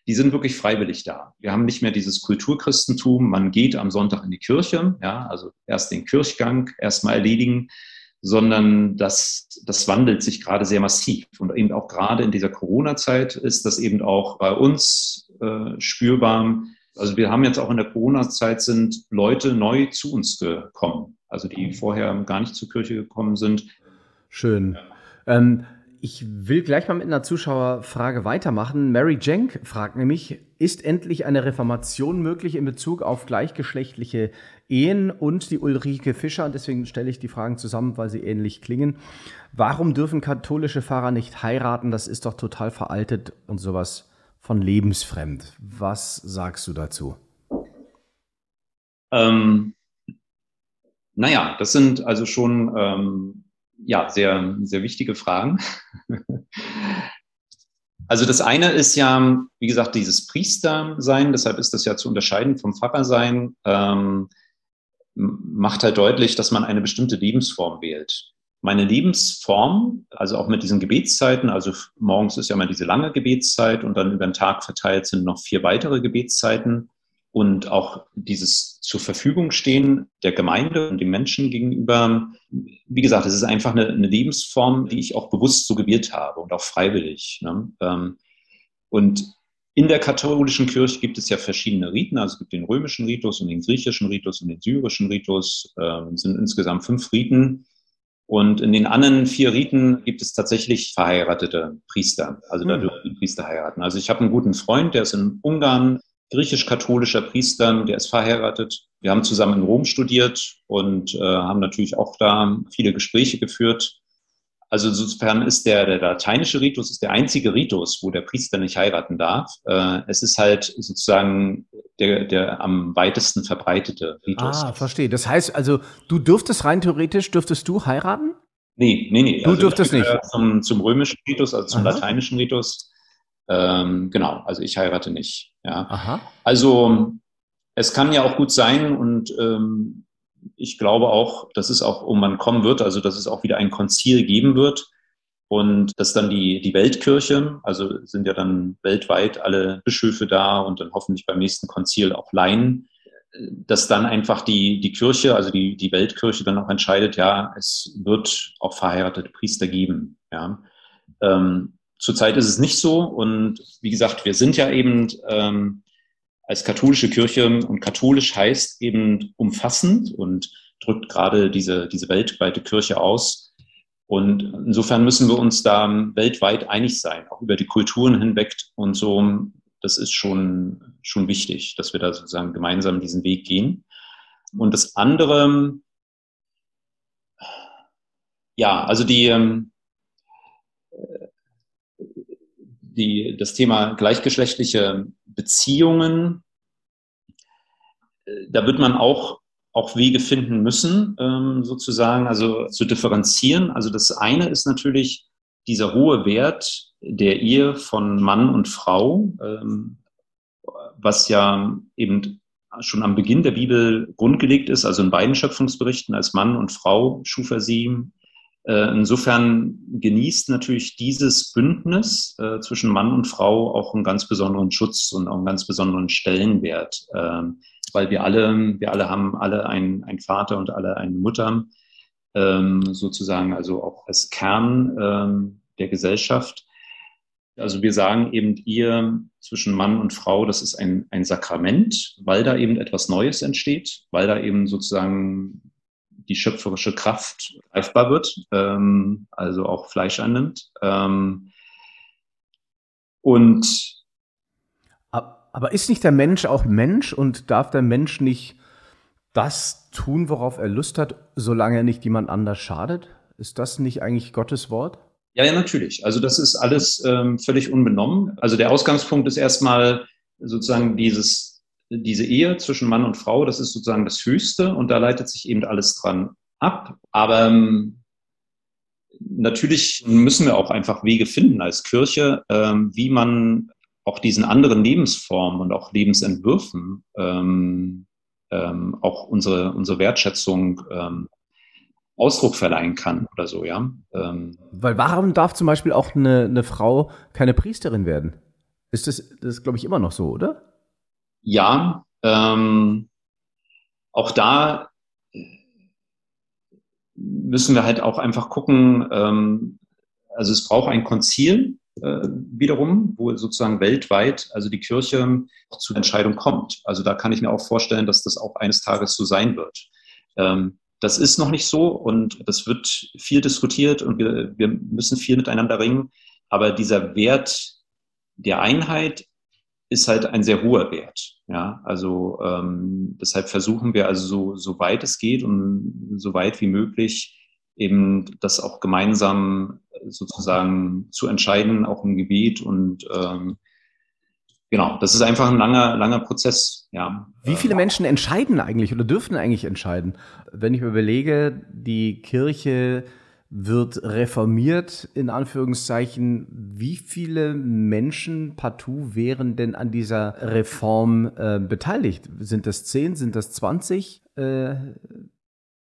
die sind wirklich freiwillig da. Wir haben nicht mehr dieses Kulturchristentum. Man geht am Sonntag in die Kirche, ja, also erst den Kirchgang erstmal erledigen sondern das, das wandelt sich gerade sehr massiv. Und eben auch gerade in dieser Corona-Zeit ist das eben auch bei uns äh, spürbar. Also wir haben jetzt auch in der Corona-Zeit sind Leute neu zu uns gekommen, also die vorher gar nicht zur Kirche gekommen sind. Schön. Ähm, ich will gleich mal mit einer Zuschauerfrage weitermachen. Mary Jenk fragt nämlich, ist endlich eine Reformation möglich in Bezug auf gleichgeschlechtliche Ehen und die Ulrike Fischer, und deswegen stelle ich die Fragen zusammen, weil sie ähnlich klingen. Warum dürfen katholische Pfarrer nicht heiraten? Das ist doch total veraltet und sowas von lebensfremd. Was sagst du dazu? Ähm, naja, das sind also schon ähm, ja, sehr, sehr wichtige Fragen. Also das eine ist ja, wie gesagt, dieses Priestersein, deshalb ist das ja zu unterscheiden vom Pfarrersein, ähm, macht halt deutlich, dass man eine bestimmte Lebensform wählt. Meine Lebensform, also auch mit diesen Gebetszeiten, also morgens ist ja mal diese lange Gebetszeit und dann über den Tag verteilt sind noch vier weitere Gebetszeiten und auch dieses zur Verfügung stehen der Gemeinde und den Menschen gegenüber. Wie gesagt, es ist einfach eine, eine Lebensform, die ich auch bewusst so gewählt habe und auch freiwillig. Ne? Ähm, und in der katholischen Kirche gibt es ja verschiedene Riten. Also es gibt den römischen Ritus und den griechischen Ritus und den syrischen Ritus. Ähm, es sind insgesamt fünf Riten. Und in den anderen vier Riten gibt es tatsächlich verheiratete Priester. Also da hm. dürfen die Priester heiraten. Also ich habe einen guten Freund, der ist in Ungarn griechisch-katholischer Priester, der ist verheiratet. Wir haben zusammen in Rom studiert und äh, haben natürlich auch da viele Gespräche geführt. Also insofern ist der, der lateinische Ritus ist der einzige Ritus, wo der Priester nicht heiraten darf. Äh, es ist halt sozusagen der, der am weitesten verbreitete Ritus. Ah, verstehe. Das heißt also, du dürftest rein theoretisch, dürftest du heiraten? Nee, nee, nee. Du also dürftest nicht. Zum, zum römischen Ritus, also zum Aha. lateinischen Ritus. Ähm, genau, also ich heirate nicht. Ja. Aha. Also es kann ja auch gut sein und ähm, ich glaube auch, dass es auch irgendwann kommen wird, also dass es auch wieder ein Konzil geben wird und dass dann die, die Weltkirche, also sind ja dann weltweit alle Bischöfe da und dann hoffentlich beim nächsten Konzil auch Laien, dass dann einfach die, die Kirche, also die, die Weltkirche dann auch entscheidet, ja, es wird auch verheiratete Priester geben. Ja. Ähm, zurzeit ist es nicht so und wie gesagt, wir sind ja eben ähm, als katholische Kirche und katholisch heißt eben umfassend und drückt gerade diese, diese weltweite Kirche aus. Und insofern müssen wir uns da weltweit einig sein, auch über die Kulturen hinweg und so. Das ist schon, schon wichtig, dass wir da sozusagen gemeinsam diesen Weg gehen. Und das andere, ja, also die, ähm, die, das Thema gleichgeschlechtliche Beziehungen, äh, da wird man auch, auch Wege finden müssen, ähm, sozusagen, also zu differenzieren. Also das eine ist natürlich dieser hohe Wert der Ehe von Mann und Frau, ähm, was ja eben schon am Beginn der Bibel grundgelegt ist, also in beiden Schöpfungsberichten als Mann und Frau schuf er sie, insofern genießt natürlich dieses Bündnis äh, zwischen Mann und Frau auch einen ganz besonderen Schutz und auch einen ganz besonderen Stellenwert, äh, weil wir alle, wir alle haben alle einen, einen Vater und alle eine Mutter, ähm, sozusagen, also auch als Kern ähm, der Gesellschaft. Also wir sagen eben ihr zwischen Mann und Frau, das ist ein, ein Sakrament, weil da eben etwas Neues entsteht, weil da eben sozusagen die schöpferische Kraft greifbar wird, ähm, also auch Fleisch annimmt. Ähm, und aber ist nicht der Mensch auch Mensch und darf der Mensch nicht das tun, worauf er Lust hat, solange er nicht jemand anders schadet? Ist das nicht eigentlich Gottes Wort? Ja, ja, natürlich. Also das ist alles ähm, völlig unbenommen. Also der Ausgangspunkt ist erstmal sozusagen dieses diese Ehe zwischen Mann und Frau, das ist sozusagen das Höchste und da leitet sich eben alles dran ab. Aber ähm, natürlich müssen wir auch einfach Wege finden als Kirche, ähm, wie man auch diesen anderen Lebensformen und auch Lebensentwürfen ähm, ähm, auch unsere, unsere Wertschätzung ähm, Ausdruck verleihen kann oder so, ja. Ähm, Weil warum darf zum Beispiel auch eine, eine Frau keine Priesterin werden? Ist das, das glaube ich, immer noch so, oder? Ja, ähm, auch da müssen wir halt auch einfach gucken, ähm, also es braucht ein Konzil äh, wiederum, wo sozusagen weltweit, also die Kirche zu Entscheidung kommt. Also da kann ich mir auch vorstellen, dass das auch eines Tages so sein wird. Ähm, das ist noch nicht so und das wird viel diskutiert und wir, wir müssen viel miteinander ringen. Aber dieser Wert der Einheit ist halt ein sehr hoher Wert. Ja, also ähm, deshalb versuchen wir also so, so weit es geht und so weit wie möglich eben das auch gemeinsam sozusagen zu entscheiden, auch im Gebet und ähm, genau, das ist einfach ein langer, langer Prozess. Ja. Wie viele Menschen entscheiden eigentlich oder dürfen eigentlich entscheiden? Wenn ich mir überlege, die Kirche wird reformiert, in Anführungszeichen. Wie viele Menschen partout wären denn an dieser Reform äh, beteiligt? Sind das zehn, sind das zwanzig? Äh,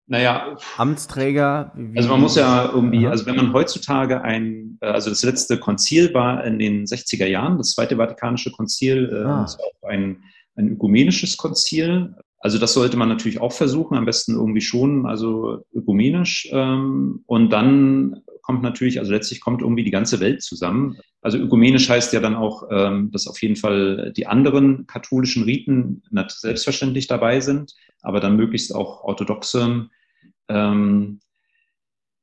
naja, Amtsträger. also man muss ja irgendwie, also wenn man heutzutage ein, äh, also das letzte Konzil war in den 60er Jahren, das Zweite Vatikanische Konzil, äh, ah. das war auch ein, ein ökumenisches Konzil. Also das sollte man natürlich auch versuchen, am besten irgendwie schon, also ökumenisch. Ähm, und dann kommt natürlich, also letztlich kommt irgendwie die ganze Welt zusammen. Also ökumenisch heißt ja dann auch, ähm, dass auf jeden Fall die anderen katholischen Riten selbstverständlich dabei sind, aber dann möglichst auch orthodoxe. Ähm,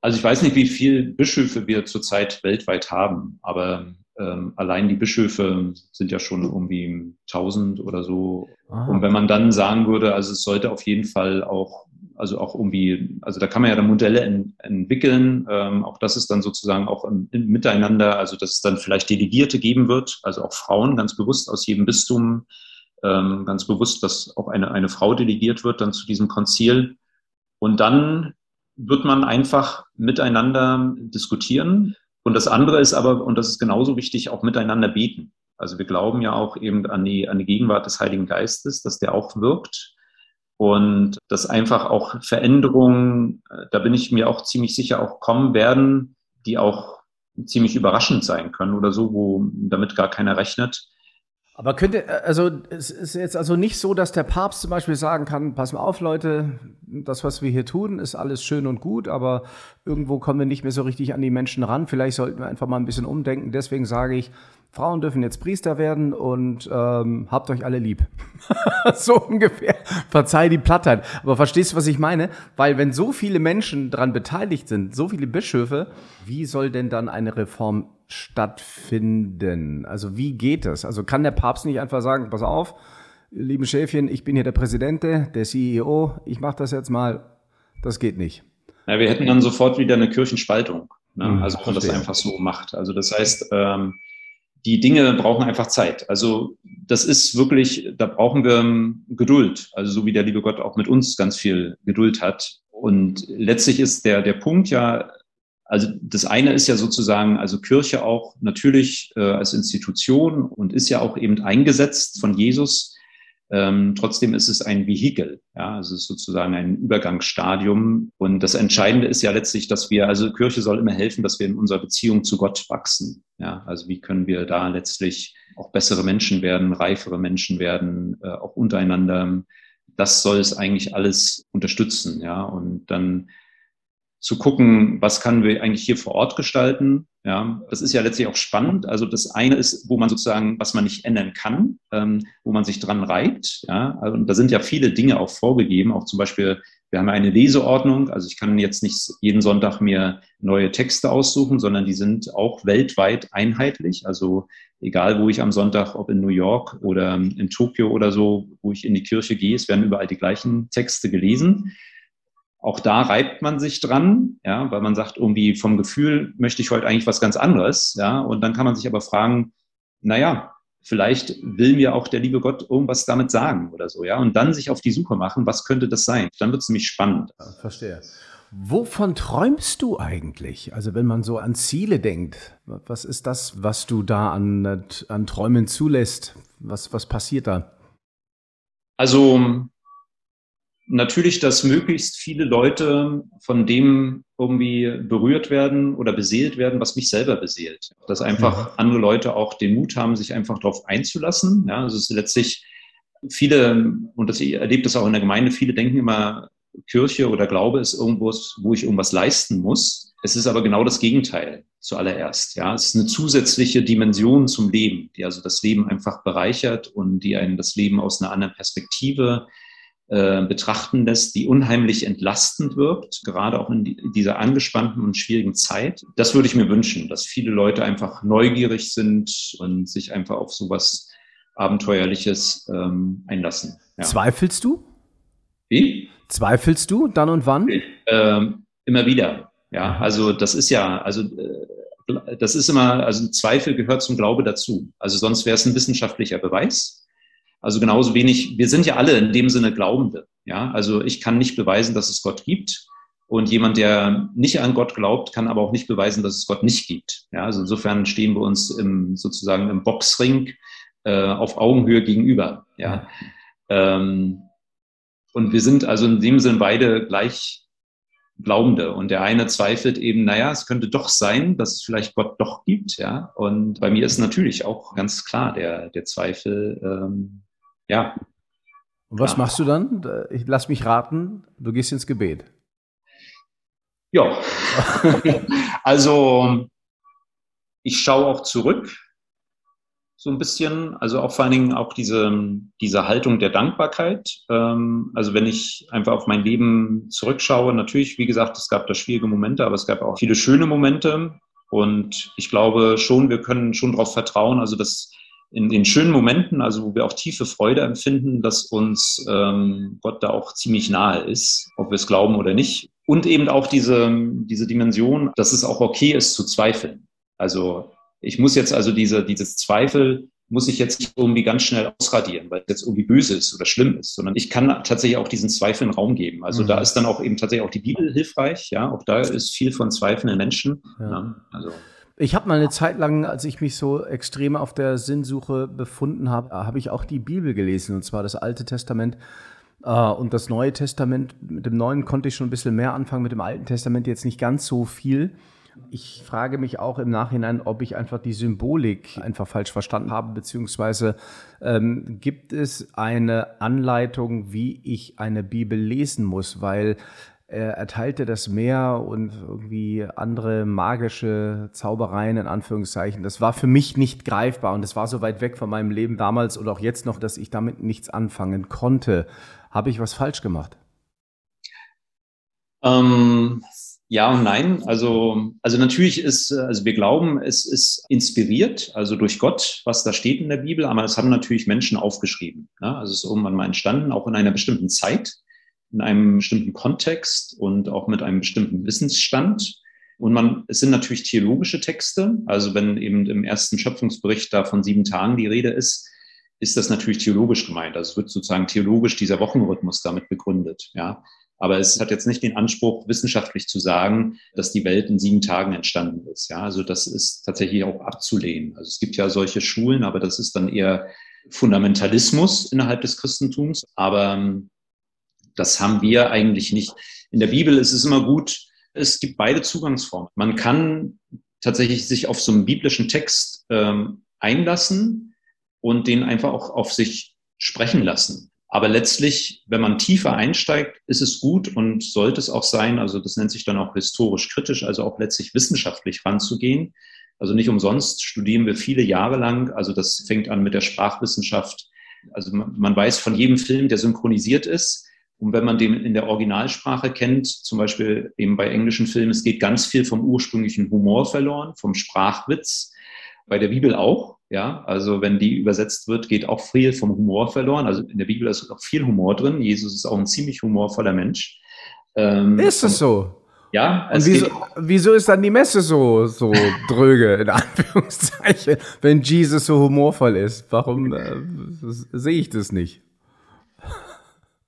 also ich weiß nicht, wie viele Bischöfe wir zurzeit weltweit haben, aber ähm, allein die Bischöfe sind ja schon irgendwie 1000 oder so. Aha. Und wenn man dann sagen würde, also es sollte auf jeden Fall auch, also auch irgendwie, also da kann man ja dann Modelle en, entwickeln. Ähm, auch das ist dann sozusagen auch im, im Miteinander, also dass es dann vielleicht Delegierte geben wird, also auch Frauen ganz bewusst aus jedem Bistum, ähm, ganz bewusst, dass auch eine, eine Frau delegiert wird dann zu diesem Konzil. Und dann wird man einfach miteinander diskutieren und das andere ist aber, und das ist genauso wichtig, auch miteinander beten. Also wir glauben ja auch eben an die, an die Gegenwart des Heiligen Geistes, dass der auch wirkt. Und dass einfach auch Veränderungen, äh, da bin ich mir auch ziemlich sicher, auch kommen werden, die auch ziemlich überraschend sein können oder so, wo damit gar keiner rechnet. Aber könnte, äh, also es ist jetzt also nicht so, dass der Papst zum Beispiel sagen kann, pass mal auf, Leute, das, was wir hier tun, ist alles schön und gut, aber irgendwo kommen wir nicht mehr so richtig an die Menschen ran. Vielleicht sollten wir einfach mal ein bisschen umdenken. Deswegen sage ich, Frauen dürfen jetzt Priester werden und ähm, habt euch alle lieb. so ungefähr. Verzeih die Plattheit. Aber verstehst du, was ich meine? Weil wenn so viele Menschen daran beteiligt sind, so viele Bischöfe, wie soll denn dann eine Reform stattfinden? Also wie geht das? Also kann der Papst nicht einfach sagen, pass auf, liebe Schäfchen, ich bin hier der Präsident, der CEO, ich mache das jetzt mal. Das geht nicht. Ja, wir hätten dann sofort wieder eine Kirchenspaltung. Ne? Mhm, also wenn man das einfach so macht. Also das heißt, ähm, die Dinge brauchen einfach Zeit. Also das ist wirklich, da brauchen wir ähm, Geduld. Also so wie der liebe Gott auch mit uns ganz viel Geduld hat. Und letztlich ist der, der Punkt ja, also das eine ist ja sozusagen, also Kirche auch natürlich äh, als Institution und ist ja auch eben eingesetzt von Jesus ähm, trotzdem ist es ein Vehikel, ja, also es ist sozusagen ein Übergangsstadium. Und das Entscheidende ist ja letztlich, dass wir, also Kirche soll immer helfen, dass wir in unserer Beziehung zu Gott wachsen. Ja, also wie können wir da letztlich auch bessere Menschen werden, reifere Menschen werden, äh, auch untereinander. Das soll es eigentlich alles unterstützen, ja. Und dann zu gucken, was können wir eigentlich hier vor Ort gestalten. Ja, das ist ja letztlich auch spannend. Also das eine ist, wo man sozusagen, was man nicht ändern kann, ähm, wo man sich dran reibt. Ja, also, und da sind ja viele Dinge auch vorgegeben. Auch zum Beispiel, wir haben eine Leseordnung. Also ich kann jetzt nicht jeden Sonntag mir neue Texte aussuchen, sondern die sind auch weltweit einheitlich. Also egal, wo ich am Sonntag, ob in New York oder in Tokio oder so, wo ich in die Kirche gehe, es werden überall die gleichen Texte gelesen. Auch da reibt man sich dran, ja, weil man sagt, irgendwie vom Gefühl möchte ich heute eigentlich was ganz anderes, ja, und dann kann man sich aber fragen, naja, vielleicht will mir auch der liebe Gott irgendwas damit sagen oder so, ja, und dann sich auf die Suche machen, was könnte das sein? Dann wird es nämlich spannend. Ja, verstehe. Wovon träumst du eigentlich? Also wenn man so an Ziele denkt, was ist das, was du da an, an Träumen zulässt? Was, was passiert da? Also natürlich, dass möglichst viele Leute von dem irgendwie berührt werden oder beseelt werden, was mich selber beseelt. Dass einfach andere Leute auch den Mut haben, sich einfach darauf einzulassen. Ja, also es ist letztlich viele, und das, ich erlebe das auch in der Gemeinde, viele denken immer, Kirche oder Glaube ist irgendwas, wo ich irgendwas leisten muss. Es ist aber genau das Gegenteil zuallererst. Ja, es ist eine zusätzliche Dimension zum Leben, die also das Leben einfach bereichert und die einen das Leben aus einer anderen Perspektive äh, betrachten lässt, die unheimlich entlastend wirkt, gerade auch in die, dieser angespannten und schwierigen Zeit. Das würde ich mir wünschen, dass viele Leute einfach neugierig sind und sich einfach auf sowas Abenteuerliches ähm, einlassen. Ja. Zweifelst du? Wie? Zweifelst du dann und wann? Ähm, immer wieder. Ja, also das ist ja, also äh, das ist immer, also Zweifel gehört zum Glaube dazu. Also sonst wäre es ein wissenschaftlicher Beweis. Also genauso wenig, wir sind ja alle in dem Sinne Glaubende. Ja, also ich kann nicht beweisen, dass es Gott gibt. Und jemand, der nicht an Gott glaubt, kann aber auch nicht beweisen, dass es Gott nicht gibt. Ja, also insofern stehen wir uns im, sozusagen im Boxring äh, auf Augenhöhe gegenüber. Ja. Ähm, und wir sind also in dem Sinn beide gleich Glaubende. Und der eine zweifelt eben, naja, es könnte doch sein, dass es vielleicht Gott doch gibt, ja. Und bei mir ist natürlich auch ganz klar der, der Zweifel, ähm, ja. Und was ja. machst du dann? Ich lass mich raten, du gehst ins Gebet. Ja, also ich schaue auch zurück so ein bisschen, also auch vor allen Dingen auch diese, diese Haltung der Dankbarkeit. Ähm, also wenn ich einfach auf mein Leben zurückschaue, natürlich, wie gesagt, es gab da schwierige Momente, aber es gab auch viele schöne Momente. Und ich glaube schon, wir können schon darauf vertrauen, also dass in den schönen Momenten, also wo wir auch tiefe Freude empfinden, dass uns ähm, Gott da auch ziemlich nahe ist, ob wir es glauben oder nicht. Und eben auch diese, diese Dimension, dass es auch okay ist zu zweifeln. Also ich muss jetzt also diese, dieses Zweifel muss ich jetzt nicht irgendwie ganz schnell ausradieren, weil es jetzt irgendwie böse ist oder schlimm ist, sondern ich kann tatsächlich auch diesen Zweifeln Raum geben. Also mhm. da ist dann auch eben tatsächlich auch die Bibel hilfreich, ja, auch da ist viel von zweifelnden Menschen. Ja. Ja, also. Ich habe mal eine Zeit lang, als ich mich so extrem auf der Sinnsuche befunden habe, habe ich auch die Bibel gelesen, und zwar das Alte Testament äh, und das Neue Testament. Mit dem Neuen konnte ich schon ein bisschen mehr anfangen, mit dem Alten Testament jetzt nicht ganz so viel. Ich frage mich auch im Nachhinein, ob ich einfach die Symbolik einfach falsch verstanden habe, beziehungsweise ähm, gibt es eine Anleitung, wie ich eine Bibel lesen muss, weil er erteilte das Meer und irgendwie andere magische Zaubereien in Anführungszeichen. Das war für mich nicht greifbar und es war so weit weg von meinem Leben damals und auch jetzt noch, dass ich damit nichts anfangen konnte. Habe ich was falsch gemacht? Ähm, ja und nein. Also, also natürlich ist, also wir glauben, es ist inspiriert, also durch Gott, was da steht in der Bibel, aber es haben natürlich Menschen aufgeschrieben. Ja? Also es ist irgendwann mal entstanden, auch in einer bestimmten Zeit, in einem bestimmten Kontext und auch mit einem bestimmten Wissensstand. Und man, es sind natürlich theologische Texte. Also wenn eben im ersten Schöpfungsbericht da von sieben Tagen die Rede ist, ist das natürlich theologisch gemeint. Also es wird sozusagen theologisch dieser Wochenrhythmus damit begründet. Ja. Aber es hat jetzt nicht den Anspruch, wissenschaftlich zu sagen, dass die Welt in sieben Tagen entstanden ist. Ja, also das ist tatsächlich auch abzulehnen. Also es gibt ja solche Schulen, aber das ist dann eher Fundamentalismus innerhalb des Christentums. Aber ähm, das haben wir eigentlich nicht. In der Bibel ist es immer gut, es gibt beide Zugangsformen. Man kann tatsächlich sich auf so einen biblischen Text ähm, einlassen und den einfach auch auf sich sprechen lassen. Aber letztlich, wenn man tiefer einsteigt, ist es gut und sollte es auch sein, also das nennt sich dann auch historisch kritisch, also auch letztlich wissenschaftlich ranzugehen. Also nicht umsonst studieren wir viele Jahre lang, also das fängt an mit der Sprachwissenschaft. Also man weiß von jedem Film, der synchronisiert ist. Und wenn man den in der Originalsprache kennt, zum Beispiel eben bei englischen Filmen, es geht ganz viel vom ursprünglichen Humor verloren, vom Sprachwitz. Bei der Bibel auch. Ja, also wenn die übersetzt wird, geht auch viel vom Humor verloren. Also in der Bibel ist auch viel Humor drin. Jesus ist auch ein ziemlich humorvoller Mensch. Ähm, ist es so? Ja. Und wieso, wieso ist dann die Messe so, so dröge, in Anführungszeichen, wenn Jesus so humorvoll ist? Warum äh, sehe ich das nicht?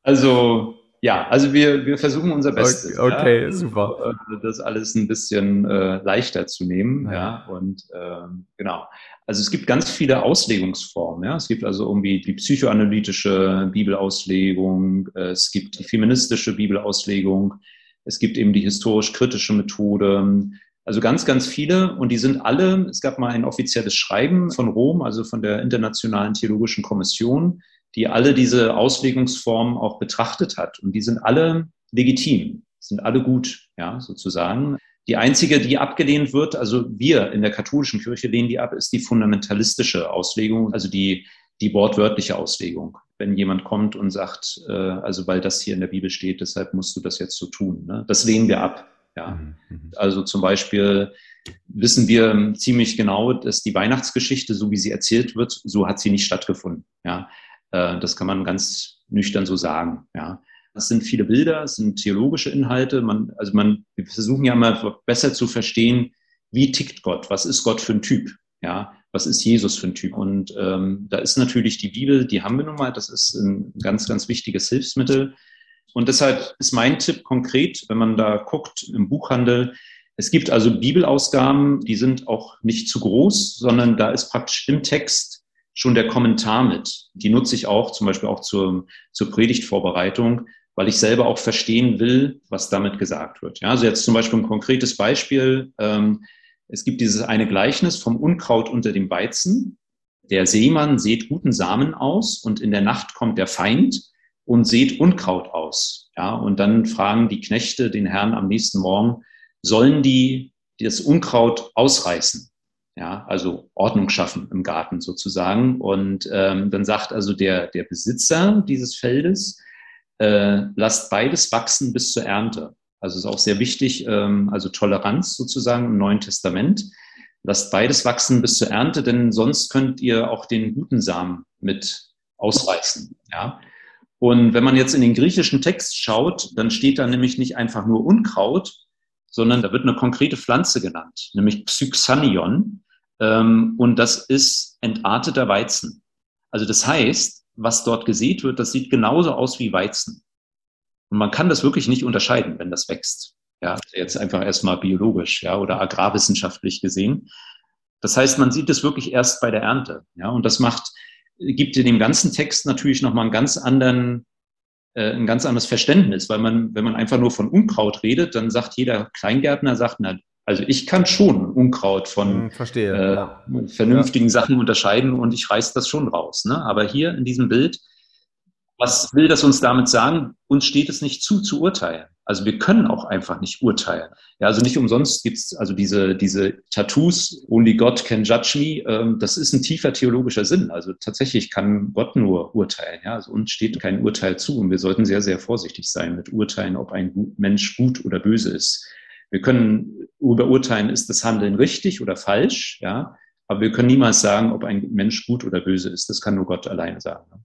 Also, ja, also wir, wir versuchen unser Bestes. Okay, okay ja, super. Äh, das alles ein bisschen äh, leichter zu nehmen. Ja, ja und ähm, genau. Also es gibt ganz viele Auslegungsformen. Ja? Es gibt also irgendwie die psychoanalytische Bibelauslegung, äh, es gibt die feministische Bibelauslegung, es gibt eben die historisch-kritische Methode. Also ganz, ganz viele. Und die sind alle, es gab mal ein offizielles Schreiben von Rom, also von der Internationalen Theologischen Kommission, die alle diese Auslegungsformen auch betrachtet hat. Und die sind alle legitim, sind alle gut, ja, sozusagen. Die einzige, die abgelehnt wird, also wir in der katholischen Kirche lehnen die ab, ist die fundamentalistische Auslegung, also die, die wortwörtliche Auslegung. Wenn jemand kommt und sagt, äh, also weil das hier in der Bibel steht, deshalb musst du das jetzt so tun. Ne? Das lehnen wir ab. Ja. Mhm, mhm. Also zum Beispiel wissen wir ziemlich genau, dass die Weihnachtsgeschichte, so wie sie erzählt wird, so hat sie nicht stattgefunden. Ja. Äh, das kann man ganz nüchtern so sagen. Ja. Es sind viele Bilder, es sind theologische Inhalte. Man, also man, wir versuchen ja mal besser zu verstehen, wie tickt Gott? Was ist Gott für ein Typ? Ja, was ist Jesus für ein Typ? Und ähm, da ist natürlich die Bibel, die haben wir nun mal. Das ist ein ganz, ganz wichtiges Hilfsmittel. Und deshalb ist mein Tipp konkret, wenn man da guckt im Buchhandel, es gibt also Bibelausgaben, die sind auch nicht zu groß, sondern da ist praktisch im Text schon der Kommentar mit. Die nutze ich auch zum Beispiel auch zur, zur Predigtvorbereitung weil ich selber auch verstehen will, was damit gesagt wird. Ja, also jetzt zum Beispiel ein konkretes Beispiel. Ähm, es gibt dieses eine Gleichnis vom Unkraut unter dem Weizen. Der Seemann sät guten Samen aus und in der Nacht kommt der Feind und sät Unkraut aus. Ja, und dann fragen die Knechte den Herrn am nächsten Morgen, sollen die das Unkraut ausreißen. Ja, also Ordnung schaffen im Garten sozusagen. Und ähm, dann sagt also der, der Besitzer dieses Feldes, äh, lasst beides wachsen bis zur Ernte. Also ist auch sehr wichtig, ähm, also Toleranz sozusagen im Neuen Testament. Lasst beides wachsen bis zur Ernte, denn sonst könnt ihr auch den guten Samen mit ausreißen. Ja? Und wenn man jetzt in den griechischen Text schaut, dann steht da nämlich nicht einfach nur Unkraut, sondern da wird eine konkrete Pflanze genannt, nämlich Psyxanion. Ähm, und das ist entarteter Weizen. Also das heißt, was dort gesät wird, das sieht genauso aus wie Weizen. Und man kann das wirklich nicht unterscheiden, wenn das wächst. Ja, jetzt einfach erstmal biologisch, ja, oder agrarwissenschaftlich gesehen. Das heißt, man sieht es wirklich erst bei der Ernte. Ja, und das macht, gibt in dem ganzen Text natürlich nochmal einen ganz anderen, äh, ein ganz anderes Verständnis, weil man, wenn man einfach nur von Unkraut redet, dann sagt jeder Kleingärtner, sagt, na, also ich kann schon Unkraut von hm, Verstehe, äh, ja. vernünftigen ja. Sachen unterscheiden und ich reiß das schon raus. Ne? Aber hier in diesem Bild was will das uns damit sagen? Uns steht es nicht zu, zu urteilen. Also wir können auch einfach nicht urteilen. Ja, also nicht umsonst gibt's also diese, diese Tattoos, Only God can judge me, ähm, das ist ein tiefer theologischer Sinn. Also tatsächlich kann Gott nur urteilen. Ja, also uns steht kein Urteil zu und wir sollten sehr, sehr vorsichtig sein mit Urteilen, ob ein Mensch gut oder böse ist. Wir können überurteilen, ist das Handeln richtig oder falsch, ja, aber wir können niemals sagen, ob ein Mensch gut oder böse ist. Das kann nur Gott alleine sagen. Ne?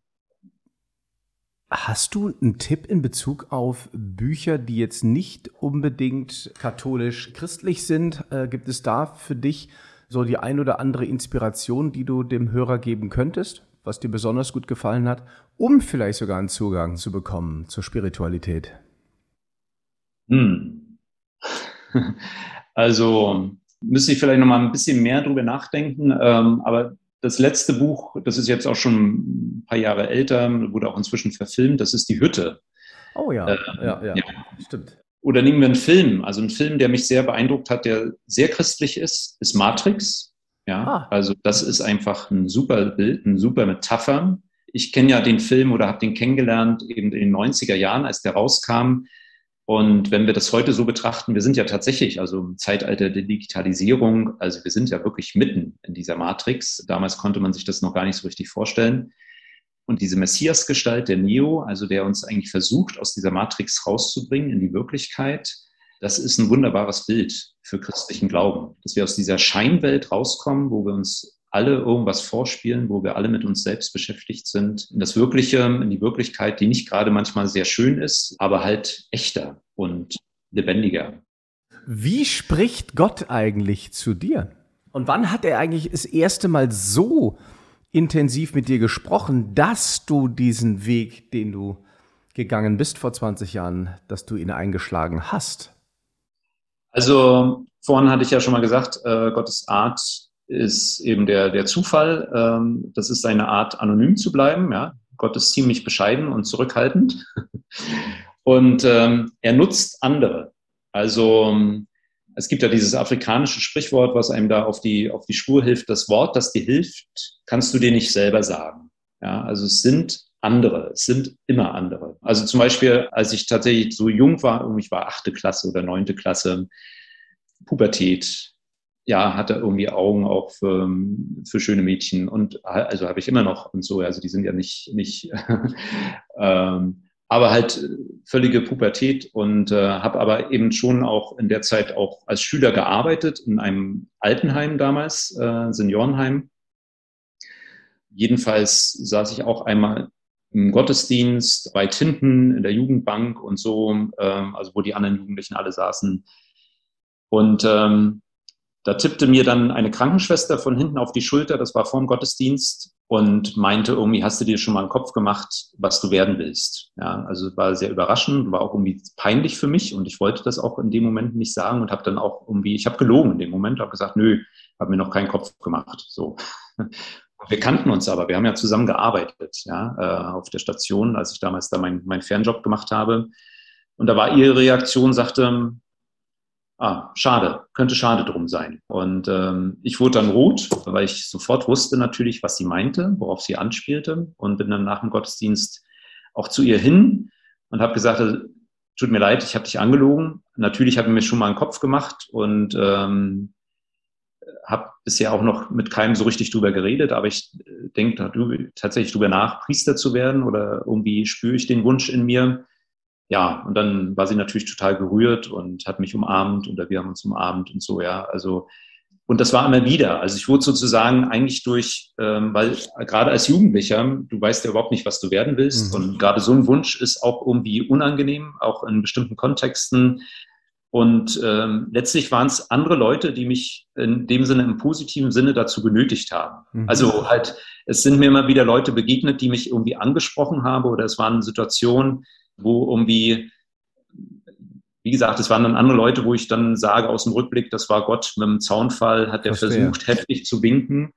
Hast du einen Tipp in Bezug auf Bücher, die jetzt nicht unbedingt katholisch-christlich sind? Äh, gibt es da für dich so die ein oder andere Inspiration, die du dem Hörer geben könntest, was dir besonders gut gefallen hat, um vielleicht sogar einen Zugang zu bekommen zur Spiritualität? Hm. Also müsste ich vielleicht noch mal ein bisschen mehr drüber nachdenken, ähm, aber das letzte Buch, das ist jetzt auch schon ein paar Jahre älter, wurde auch inzwischen verfilmt, das ist Die Hütte. Oh ja, äh, ja, ja, ja, stimmt. Oder nehmen wir einen Film, also einen Film, der mich sehr beeindruckt hat, der sehr christlich ist, ist Matrix. Ja, ah. also das ist einfach ein super Bild, ein super Metapher. Ich kenne ja den Film oder habe den kennengelernt eben in den 90er Jahren, als der rauskam. Und wenn wir das heute so betrachten, wir sind ja tatsächlich, also im Zeitalter der Digitalisierung, also wir sind ja wirklich mitten in dieser Matrix. Damals konnte man sich das noch gar nicht so richtig vorstellen. Und diese Messias-Gestalt, der Neo, also der uns eigentlich versucht, aus dieser Matrix rauszubringen in die Wirklichkeit, das ist ein wunderbares Bild für christlichen Glauben. Dass wir aus dieser Scheinwelt rauskommen, wo wir uns alle irgendwas vorspielen, wo wir alle mit uns selbst beschäftigt sind, in das Wirkliche, in die Wirklichkeit, die nicht gerade manchmal sehr schön ist, aber halt echter und lebendiger. Wie spricht Gott eigentlich zu dir? Und wann hat er eigentlich das erste Mal so intensiv mit dir gesprochen, dass du diesen Weg, den du gegangen bist vor 20 Jahren, dass du ihn eingeschlagen hast? Also vorhin hatte ich ja schon mal gesagt, äh, Gottes Art ist eben der, der Zufall. Ähm, das ist seine Art, anonym zu bleiben. Ja? Gott ist ziemlich bescheiden und zurückhaltend. Und ähm, er nutzt andere. Also ähm, es gibt ja dieses afrikanische Sprichwort, was einem da auf die, auf die Spur hilft. Das Wort, das dir hilft, kannst du dir nicht selber sagen. Ja? Also es sind andere. Es sind immer andere. Also zum Beispiel, als ich tatsächlich so jung war, ich war achte Klasse oder neunte Klasse, Pubertät, ja, hatte irgendwie Augen auch für, für schöne Mädchen und also habe ich immer noch und so, also die sind ja nicht, nicht ähm, aber halt völlige Pubertät und äh, habe aber eben schon auch in der Zeit auch als Schüler gearbeitet in einem Altenheim damals, äh, Seniorenheim. Jedenfalls saß ich auch einmal im Gottesdienst weit hinten in der Jugendbank und so, äh, also wo die anderen Jugendlichen alle saßen. Und ähm, da tippte mir dann eine Krankenschwester von hinten auf die Schulter, das war vor dem Gottesdienst, und meinte irgendwie, hast du dir schon mal einen Kopf gemacht, was du werden willst? Ja, also war sehr überraschend, war auch irgendwie peinlich für mich und ich wollte das auch in dem Moment nicht sagen und habe dann auch irgendwie, ich habe gelogen in dem Moment, habe gesagt, nö, habe mir noch keinen Kopf gemacht. So. Wir kannten uns aber, wir haben ja zusammen gearbeitet, ja, äh, auf der Station, als ich damals da meinen mein Fernjob gemacht habe. Und da war ihre Reaktion, sagte, ah, schade, könnte schade drum sein. Und ähm, ich wurde dann rot, weil ich sofort wusste natürlich, was sie meinte, worauf sie anspielte und bin dann nach dem Gottesdienst auch zu ihr hin und habe gesagt, tut mir leid, ich habe dich angelogen. Natürlich habe ich mir schon mal einen Kopf gemacht und ähm, habe bisher auch noch mit keinem so richtig drüber geredet, aber ich äh, denke tatsächlich drüber nach, Priester zu werden oder irgendwie spüre ich den Wunsch in mir. Ja, und dann war sie natürlich total gerührt und hat mich umarmt oder wir haben uns umarmt und so, ja. Also, und das war immer wieder. Also ich wurde sozusagen eigentlich durch, ähm, weil gerade als Jugendlicher, du weißt ja überhaupt nicht, was du werden willst. Mhm. Und gerade so ein Wunsch ist auch irgendwie unangenehm, auch in bestimmten Kontexten. Und ähm, letztlich waren es andere Leute, die mich in dem Sinne im positiven Sinne dazu genötigt haben. Mhm. Also halt, es sind mir immer wieder Leute begegnet, die mich irgendwie angesprochen haben oder es waren Situationen, wo irgendwie, wie gesagt, es waren dann andere Leute, wo ich dann sage aus dem Rückblick, das war Gott. Mit dem Zaunfall, hat der versucht, heftig zu winken.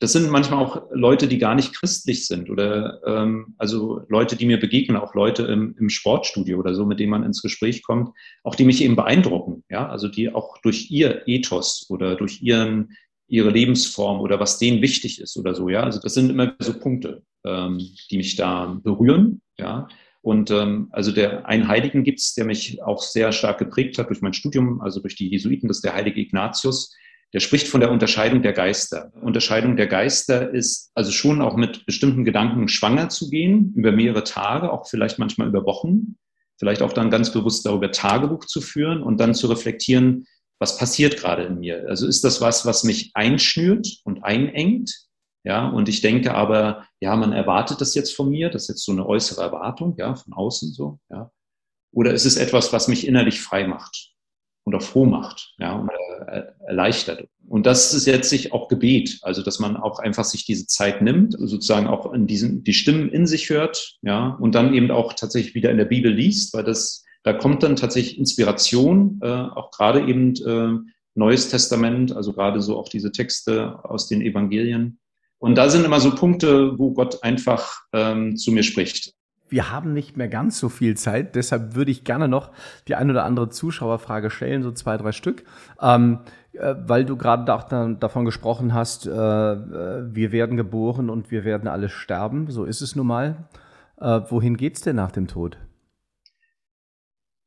Das sind manchmal auch Leute, die gar nicht christlich sind oder ähm, also Leute, die mir begegnen, auch Leute im, im Sportstudio oder so, mit denen man ins Gespräch kommt, auch die mich eben beeindrucken, ja, also die auch durch ihr Ethos oder durch ihren ihre Lebensform oder was denen wichtig ist oder so, ja, also das sind immer so Punkte, ähm, die mich da berühren, ja. Und ähm, also der einen Heiligen gibt's, der mich auch sehr stark geprägt hat durch mein Studium, also durch die Jesuiten, das ist der heilige Ignatius der spricht von der Unterscheidung der Geister. Unterscheidung der Geister ist also schon auch mit bestimmten Gedanken schwanger zu gehen, über mehrere Tage, auch vielleicht manchmal über Wochen, vielleicht auch dann ganz bewusst darüber Tagebuch zu führen und dann zu reflektieren, was passiert gerade in mir? Also ist das was, was mich einschnürt und einengt? Ja, und ich denke aber, ja, man erwartet das jetzt von mir, das ist jetzt so eine äußere Erwartung, ja, von außen so, ja. Oder ist es etwas, was mich innerlich frei macht? oder froh macht, ja, oder erleichtert. Und das ist jetzt sich auch Gebet, also dass man auch einfach sich diese Zeit nimmt, sozusagen auch in diesen, die Stimmen in sich hört, ja, und dann eben auch tatsächlich wieder in der Bibel liest, weil das, da kommt dann tatsächlich Inspiration, äh, auch gerade eben äh, Neues Testament, also gerade so auch diese Texte aus den Evangelien. Und da sind immer so Punkte, wo Gott einfach ähm, zu mir spricht wir haben nicht mehr ganz so viel Zeit, deshalb würde ich gerne noch die ein oder andere Zuschauerfrage stellen, so zwei, drei Stück. Ähm, äh, weil du gerade da, davon gesprochen hast, äh, äh, wir werden geboren und wir werden alle sterben, so ist es nun mal. Äh, wohin geht's denn nach dem Tod?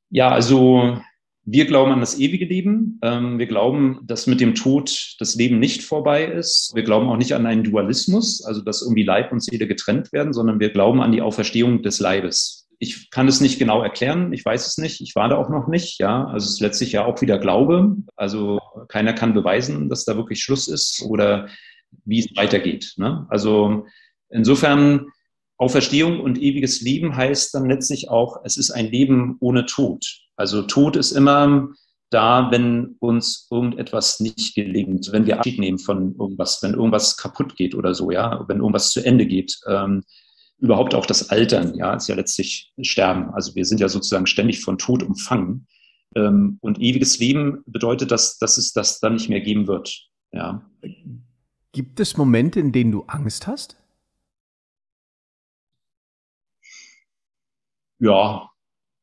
Ja, also wir glauben an das ewige Leben. Ähm, wir glauben, dass mit dem Tod das Leben nicht vorbei ist. Wir glauben auch nicht an einen Dualismus, also dass irgendwie Leib und Seele getrennt werden, sondern wir glauben an die Auferstehung des Leibes. Ich kann es nicht genau erklären, ich weiß es nicht, ich war da auch noch nicht, ja. Also es ist letztlich ja auch wieder Glaube. Also keiner kann beweisen, dass da wirklich Schluss ist oder wie es weitergeht. Ne? Also insofern Auferstehung und ewiges Leben heißt dann letztlich auch, es ist ein Leben ohne Tod. Also Tod ist immer da, wenn uns irgendetwas nicht gelingt, wenn wir Abschied nehmen von irgendwas, wenn irgendwas kaputt geht oder so, ja, wenn irgendwas zu Ende geht. Ähm, überhaupt auch das Altern, ja, ist ja letztlich Sterben. Also wir sind ja sozusagen ständig von Tod umfangen. Ähm, und ewiges Leben bedeutet, dass, dass es das dann nicht mehr geben wird. Ja. Gibt es Momente, in denen du Angst hast? Ja,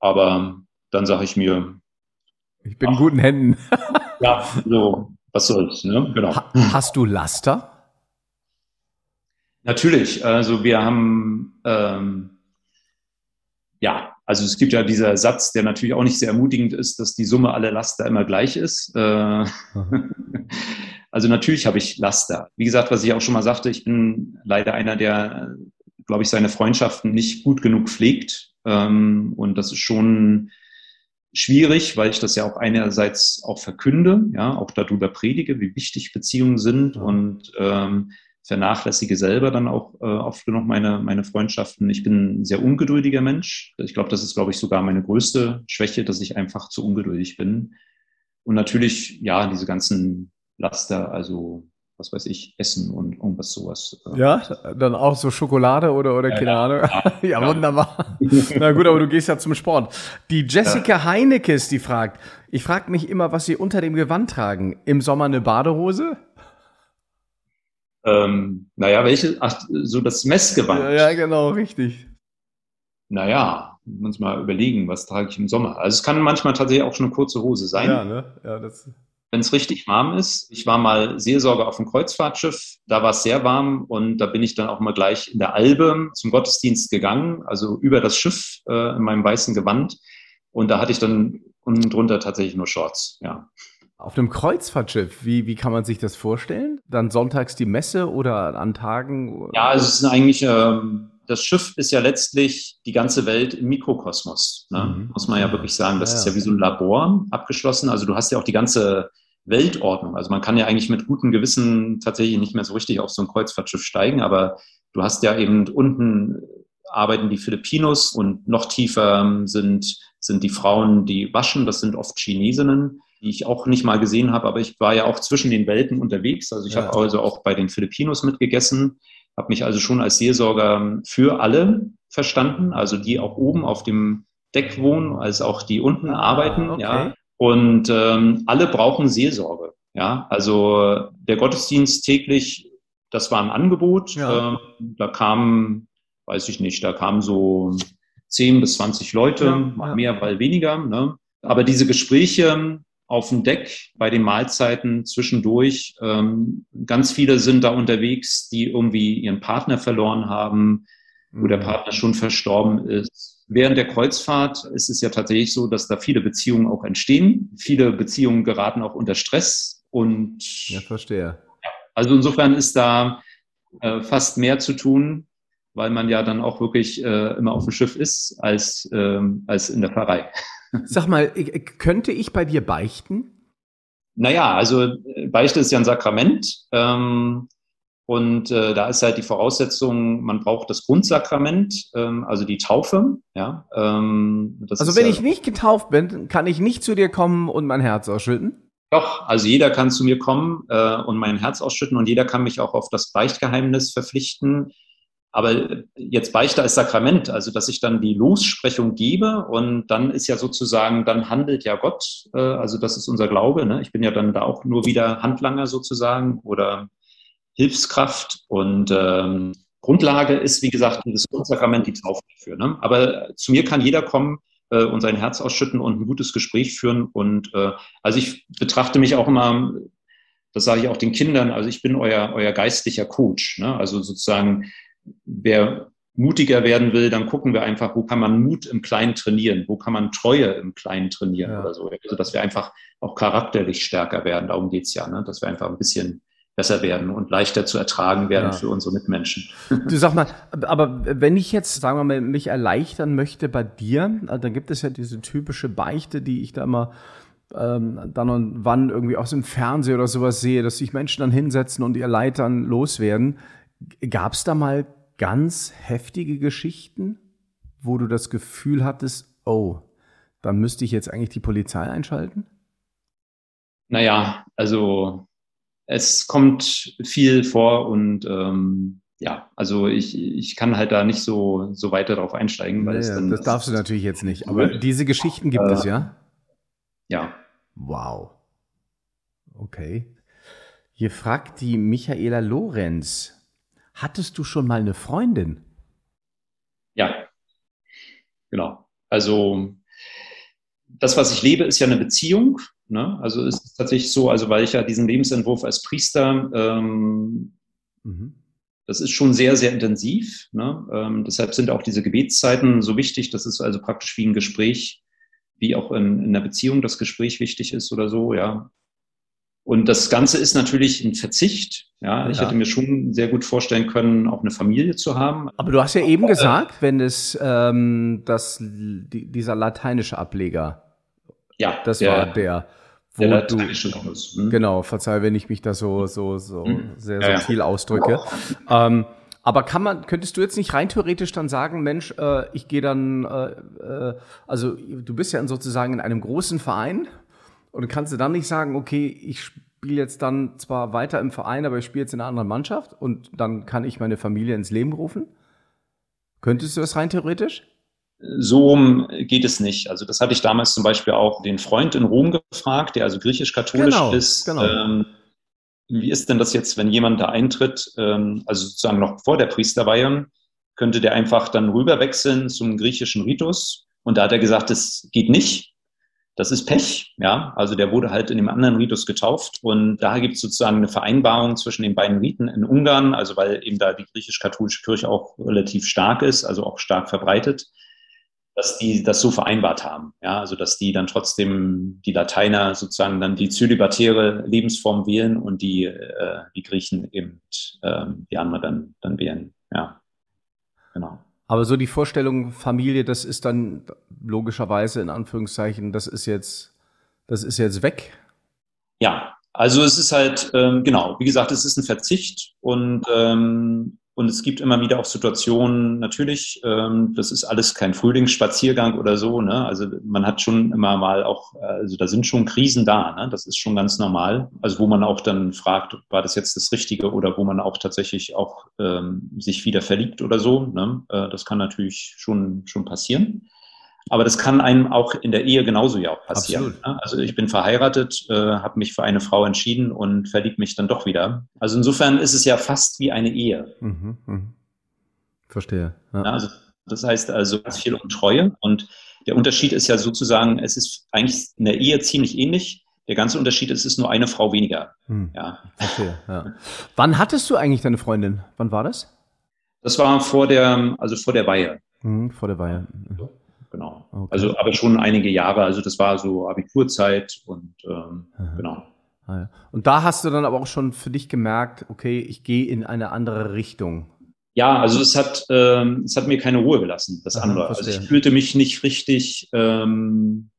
aber dann sage ich mir. Ich bin ach, in guten Händen. ja, so, was soll's, ne? Genau. Hast du Laster? Natürlich. Also wir haben, ähm, ja, also es gibt ja dieser Satz, der natürlich auch nicht sehr ermutigend ist, dass die Summe aller Laster immer gleich ist. Äh, also natürlich habe ich Laster. Wie gesagt, was ich auch schon mal sagte, ich bin leider einer, der, glaube ich, seine Freundschaften nicht gut genug pflegt. Ähm, und das ist schon schwierig, weil ich das ja auch einerseits auch verkünde, ja, auch darüber predige, wie wichtig Beziehungen sind und ähm, vernachlässige selber dann auch äh, oft genug meine, meine Freundschaften. Ich bin ein sehr ungeduldiger Mensch. Ich glaube, das ist, glaube ich, sogar meine größte Schwäche, dass ich einfach zu ungeduldig bin. Und natürlich, ja, diese ganzen Laster, also was weiß ich, Essen und irgendwas sowas. Äh. Ja, dann auch so Schokolade oder, oder keine ja, Ahnung. Ja, ja, wunderbar. Na gut, aber du gehst ja zum Sport. Die Jessica ja. Heinekes, die fragt, ich frage mich immer, was sie unter dem Gewand tragen. Im Sommer eine Badehose? Ähm, naja, welche? Ach, so das Messgewand. Ja, ja genau, richtig. Naja, muss mal überlegen, was trage ich im Sommer. Also es kann manchmal tatsächlich auch schon eine kurze Hose sein. Ja, ne? Ja, das wenn es richtig warm ist. Ich war mal Seelsorger auf dem Kreuzfahrtschiff, da war es sehr warm und da bin ich dann auch mal gleich in der Albe zum Gottesdienst gegangen, also über das Schiff äh, in meinem weißen Gewand. Und da hatte ich dann unten drunter tatsächlich nur Shorts, ja. Auf einem Kreuzfahrtschiff, wie, wie kann man sich das vorstellen? Dann sonntags die Messe oder an Tagen? Ja, es ist eigentlich, ähm, das Schiff ist ja letztlich die ganze Welt im Mikrokosmos, ne? mhm. muss man ja wirklich sagen. Das ja, ist ja wie so ein Labor abgeschlossen. Also du hast ja auch die ganze Weltordnung. Also man kann ja eigentlich mit gutem Gewissen tatsächlich nicht mehr so richtig auf so ein Kreuzfahrtschiff steigen, aber du hast ja eben unten arbeiten die Filipinos und noch tiefer sind, sind die Frauen, die waschen. Das sind oft Chinesinnen die ich auch nicht mal gesehen habe, aber ich war ja auch zwischen den Welten unterwegs. Also ich ja. habe also auch bei den Filipinos mitgegessen, habe mich also schon als Seelsorger für alle verstanden, also die auch oben auf dem Deck wohnen, als auch die unten ah, arbeiten. Okay. Ja. Und ähm, alle brauchen Seelsorge. Ja, also der Gottesdienst täglich, das war ein Angebot. Ja. Ähm, da kamen, weiß ich nicht, da kamen so 10 bis 20 Leute, ja, mal mehr, mal weniger. Ne? Aber diese Gespräche, auf dem Deck bei den Mahlzeiten zwischendurch. Ähm, ganz viele sind da unterwegs, die irgendwie ihren Partner verloren haben, wo der mhm. Partner schon verstorben ist. Während der Kreuzfahrt ist es ja tatsächlich so, dass da viele Beziehungen auch entstehen. Viele Beziehungen geraten auch unter Stress und. Ja, verstehe. Also insofern ist da äh, fast mehr zu tun, weil man ja dann auch wirklich äh, immer auf dem Schiff ist als, äh, als in der Pfarrei. Sag mal, könnte ich bei dir beichten? Naja, also Beichte ist ja ein Sakrament. Ähm, und äh, da ist halt die Voraussetzung, man braucht das Grundsakrament, ähm, also die Taufe. Ja, ähm, also wenn ja, ich nicht getauft bin, kann ich nicht zu dir kommen und mein Herz ausschütten? Doch, also jeder kann zu mir kommen äh, und mein Herz ausschütten und jeder kann mich auch auf das Beichtgeheimnis verpflichten. Aber jetzt Beichte als Sakrament, also dass ich dann die Lossprechung gebe und dann ist ja sozusagen, dann handelt ja Gott, äh, also das ist unser Glaube. Ne? Ich bin ja dann da auch nur wieder Handlanger sozusagen oder Hilfskraft und ähm, Grundlage ist, wie gesagt, das Sakrament, die Taufe dafür. Ne? Aber zu mir kann jeder kommen äh, und sein Herz ausschütten und ein gutes Gespräch führen. Und äh, also ich betrachte mich auch immer, das sage ich auch den Kindern, also ich bin euer, euer geistlicher Coach. Ne? Also sozusagen, wer mutiger werden will, dann gucken wir einfach, wo kann man Mut im Kleinen trainieren, wo kann man Treue im Kleinen trainieren ja. oder so. Also dass wir einfach auch charakterlich stärker werden, darum geht's ja, ne? dass wir einfach ein bisschen besser werden und leichter zu ertragen werden ja. für unsere Mitmenschen. Du sag mal, aber wenn ich jetzt, sagen wir mal, mich erleichtern möchte bei dir, also dann gibt es ja diese typische Beichte, die ich da immer ähm, dann und wann irgendwie aus dem Fernsehen oder sowas sehe, dass sich Menschen dann hinsetzen und ihr Leitern loswerden. Gab es da mal ganz heftige Geschichten, wo du das Gefühl hattest, oh, da müsste ich jetzt eigentlich die Polizei einschalten? Naja, also es kommt viel vor und ähm, ja, also ich, ich kann halt da nicht so, so weiter drauf einsteigen, weil naja, es dann. Das darfst du natürlich jetzt nicht, aber diese Geschichten gibt äh, es, ja? Ja. Wow. Okay. Hier fragt die Michaela Lorenz. Hattest du schon mal eine Freundin? Ja, genau. Also das, was ich lebe, ist ja eine Beziehung. Ne? Also ist es tatsächlich so, also weil ich ja diesen Lebensentwurf als Priester, ähm, mhm. das ist schon sehr, sehr intensiv. Ne? Ähm, deshalb sind auch diese Gebetszeiten so wichtig. Das ist also praktisch wie ein Gespräch, wie auch in, in einer Beziehung das Gespräch wichtig ist oder so, ja. Und das Ganze ist natürlich ein Verzicht. Ja, ich ja. hätte mir schon sehr gut vorstellen können, auch eine Familie zu haben. Aber du hast ja eben gesagt, wenn es ähm, das, die, dieser lateinische Ableger, ja, das der, war der, wo der du, hm? genau, verzeih, wenn ich mich da so, so, so hm. sehr, sehr ja, viel ausdrücke. Ähm, aber kann man, könntest du jetzt nicht rein theoretisch dann sagen, Mensch, äh, ich gehe dann, äh, äh, also du bist ja sozusagen in einem großen Verein und kannst du dann nicht sagen, okay, ich spiele jetzt dann zwar weiter im Verein, aber ich spiele jetzt in einer anderen Mannschaft und dann kann ich meine Familie ins Leben rufen? Könntest du das rein theoretisch? So geht es nicht. Also das hatte ich damals zum Beispiel auch den Freund in Rom gefragt, der also griechisch-katholisch genau, ist. Genau. Ähm, wie ist denn das jetzt, wenn jemand da eintritt, ähm, also sozusagen noch vor der Priesterweihe, könnte der einfach dann rüberwechseln zum griechischen Ritus? Und da hat er gesagt, das geht nicht. Das ist Pech, ja. Also der wurde halt in dem anderen Ritus getauft und da gibt es sozusagen eine Vereinbarung zwischen den beiden Riten in Ungarn, also weil eben da die griechisch-katholische Kirche auch relativ stark ist, also auch stark verbreitet. dass die das so vereinbart haben. Ja, also dass die dann trotzdem die Lateiner sozusagen dann die zölibatäre Lebensform wählen und die, äh, die Griechen eben ähm, die andere dann, dann wählen. Ja, genau. Aber so die Vorstellung Familie, das ist dann logischerweise in Anführungszeichen, das ist jetzt, das ist jetzt weg. Ja, also es ist halt, ähm, genau, wie gesagt, es ist ein Verzicht und ähm, und es gibt immer wieder auch Situationen, natürlich, ähm, das ist alles kein Frühlingsspaziergang oder so. Ne? Also man hat schon immer mal auch, also da sind schon Krisen da. Ne? Das ist schon ganz normal. Also wo man auch dann fragt, war das jetzt das Richtige oder wo man auch tatsächlich auch ähm, sich wieder verliebt oder so. Ne? Äh, das kann natürlich schon, schon passieren. Aber das kann einem auch in der Ehe genauso ja auch passieren. Absolut. Ne? Also ich bin verheiratet, äh, habe mich für eine Frau entschieden und verliebt mich dann doch wieder. Also insofern ist es ja fast wie eine Ehe. Mhm, mh. Verstehe. Ja. Also das heißt also ganz viel um Treue. Und der Unterschied ist ja sozusagen, es ist eigentlich in der Ehe ziemlich ähnlich. Der ganze Unterschied ist, es ist nur eine Frau weniger. Hm. Ja. Verstehe, ja. Wann hattest du eigentlich deine Freundin? Wann war das? Das war vor der, also vor der Weihe. Hm, vor der Weihe. Mhm genau. Okay. Also aber schon einige Jahre, also das war so Abiturzeit und ähm, genau. Ah. Und da hast du dann aber auch schon für dich gemerkt, okay, ich gehe in eine andere Richtung. Ja, also es hat, ähm, es hat mir keine Ruhe gelassen, das Aha, andere. Also ich fühlte mich nicht richtig, ähm,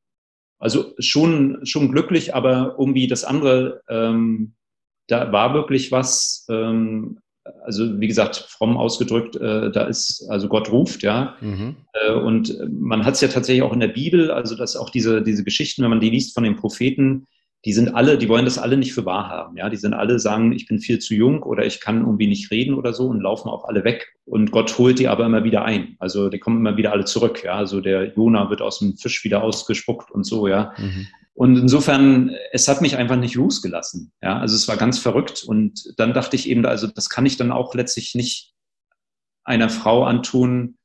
also schon, schon glücklich, aber irgendwie das andere, ähm, da war wirklich was, ähm, also wie gesagt, fromm ausgedrückt, äh, da ist, also Gott ruft, ja. Mhm. Äh, und man hat es ja tatsächlich auch in der Bibel, also dass auch diese, diese Geschichten, wenn man die liest von den Propheten, die sind alle, die wollen das alle nicht für wahr haben, ja. Die sind alle sagen, ich bin viel zu jung oder ich kann irgendwie nicht reden oder so und laufen auch alle weg. Und Gott holt die aber immer wieder ein. Also die kommen immer wieder alle zurück, ja. Also der Jona wird aus dem Fisch wieder ausgespuckt und so, ja. Mhm. Und insofern, es hat mich einfach nicht losgelassen. Ja, also es war ganz verrückt. Und dann dachte ich eben, also das kann ich dann auch letztlich nicht einer Frau antun,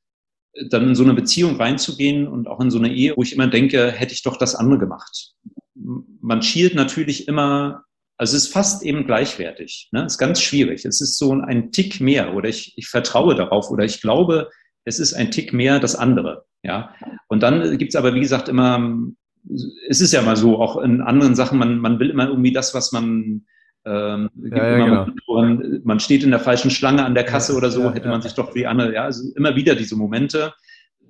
dann in so eine Beziehung reinzugehen und auch in so eine Ehe, wo ich immer denke, hätte ich doch das andere gemacht. Man schielt natürlich immer, also es ist fast eben gleichwertig. Ne? Es ist ganz schwierig. Es ist so ein Tick mehr oder ich, ich vertraue darauf oder ich glaube, es ist ein Tick mehr das andere. Ja, und dann gibt es aber, wie gesagt, immer es ist ja mal so, auch in anderen Sachen, man, man will immer irgendwie das, was man, ähm, ja, ja, genau. man, man, steht in der falschen Schlange an der Kasse ja, oder so, hätte man sich doch wie andere, ja, also immer wieder diese Momente.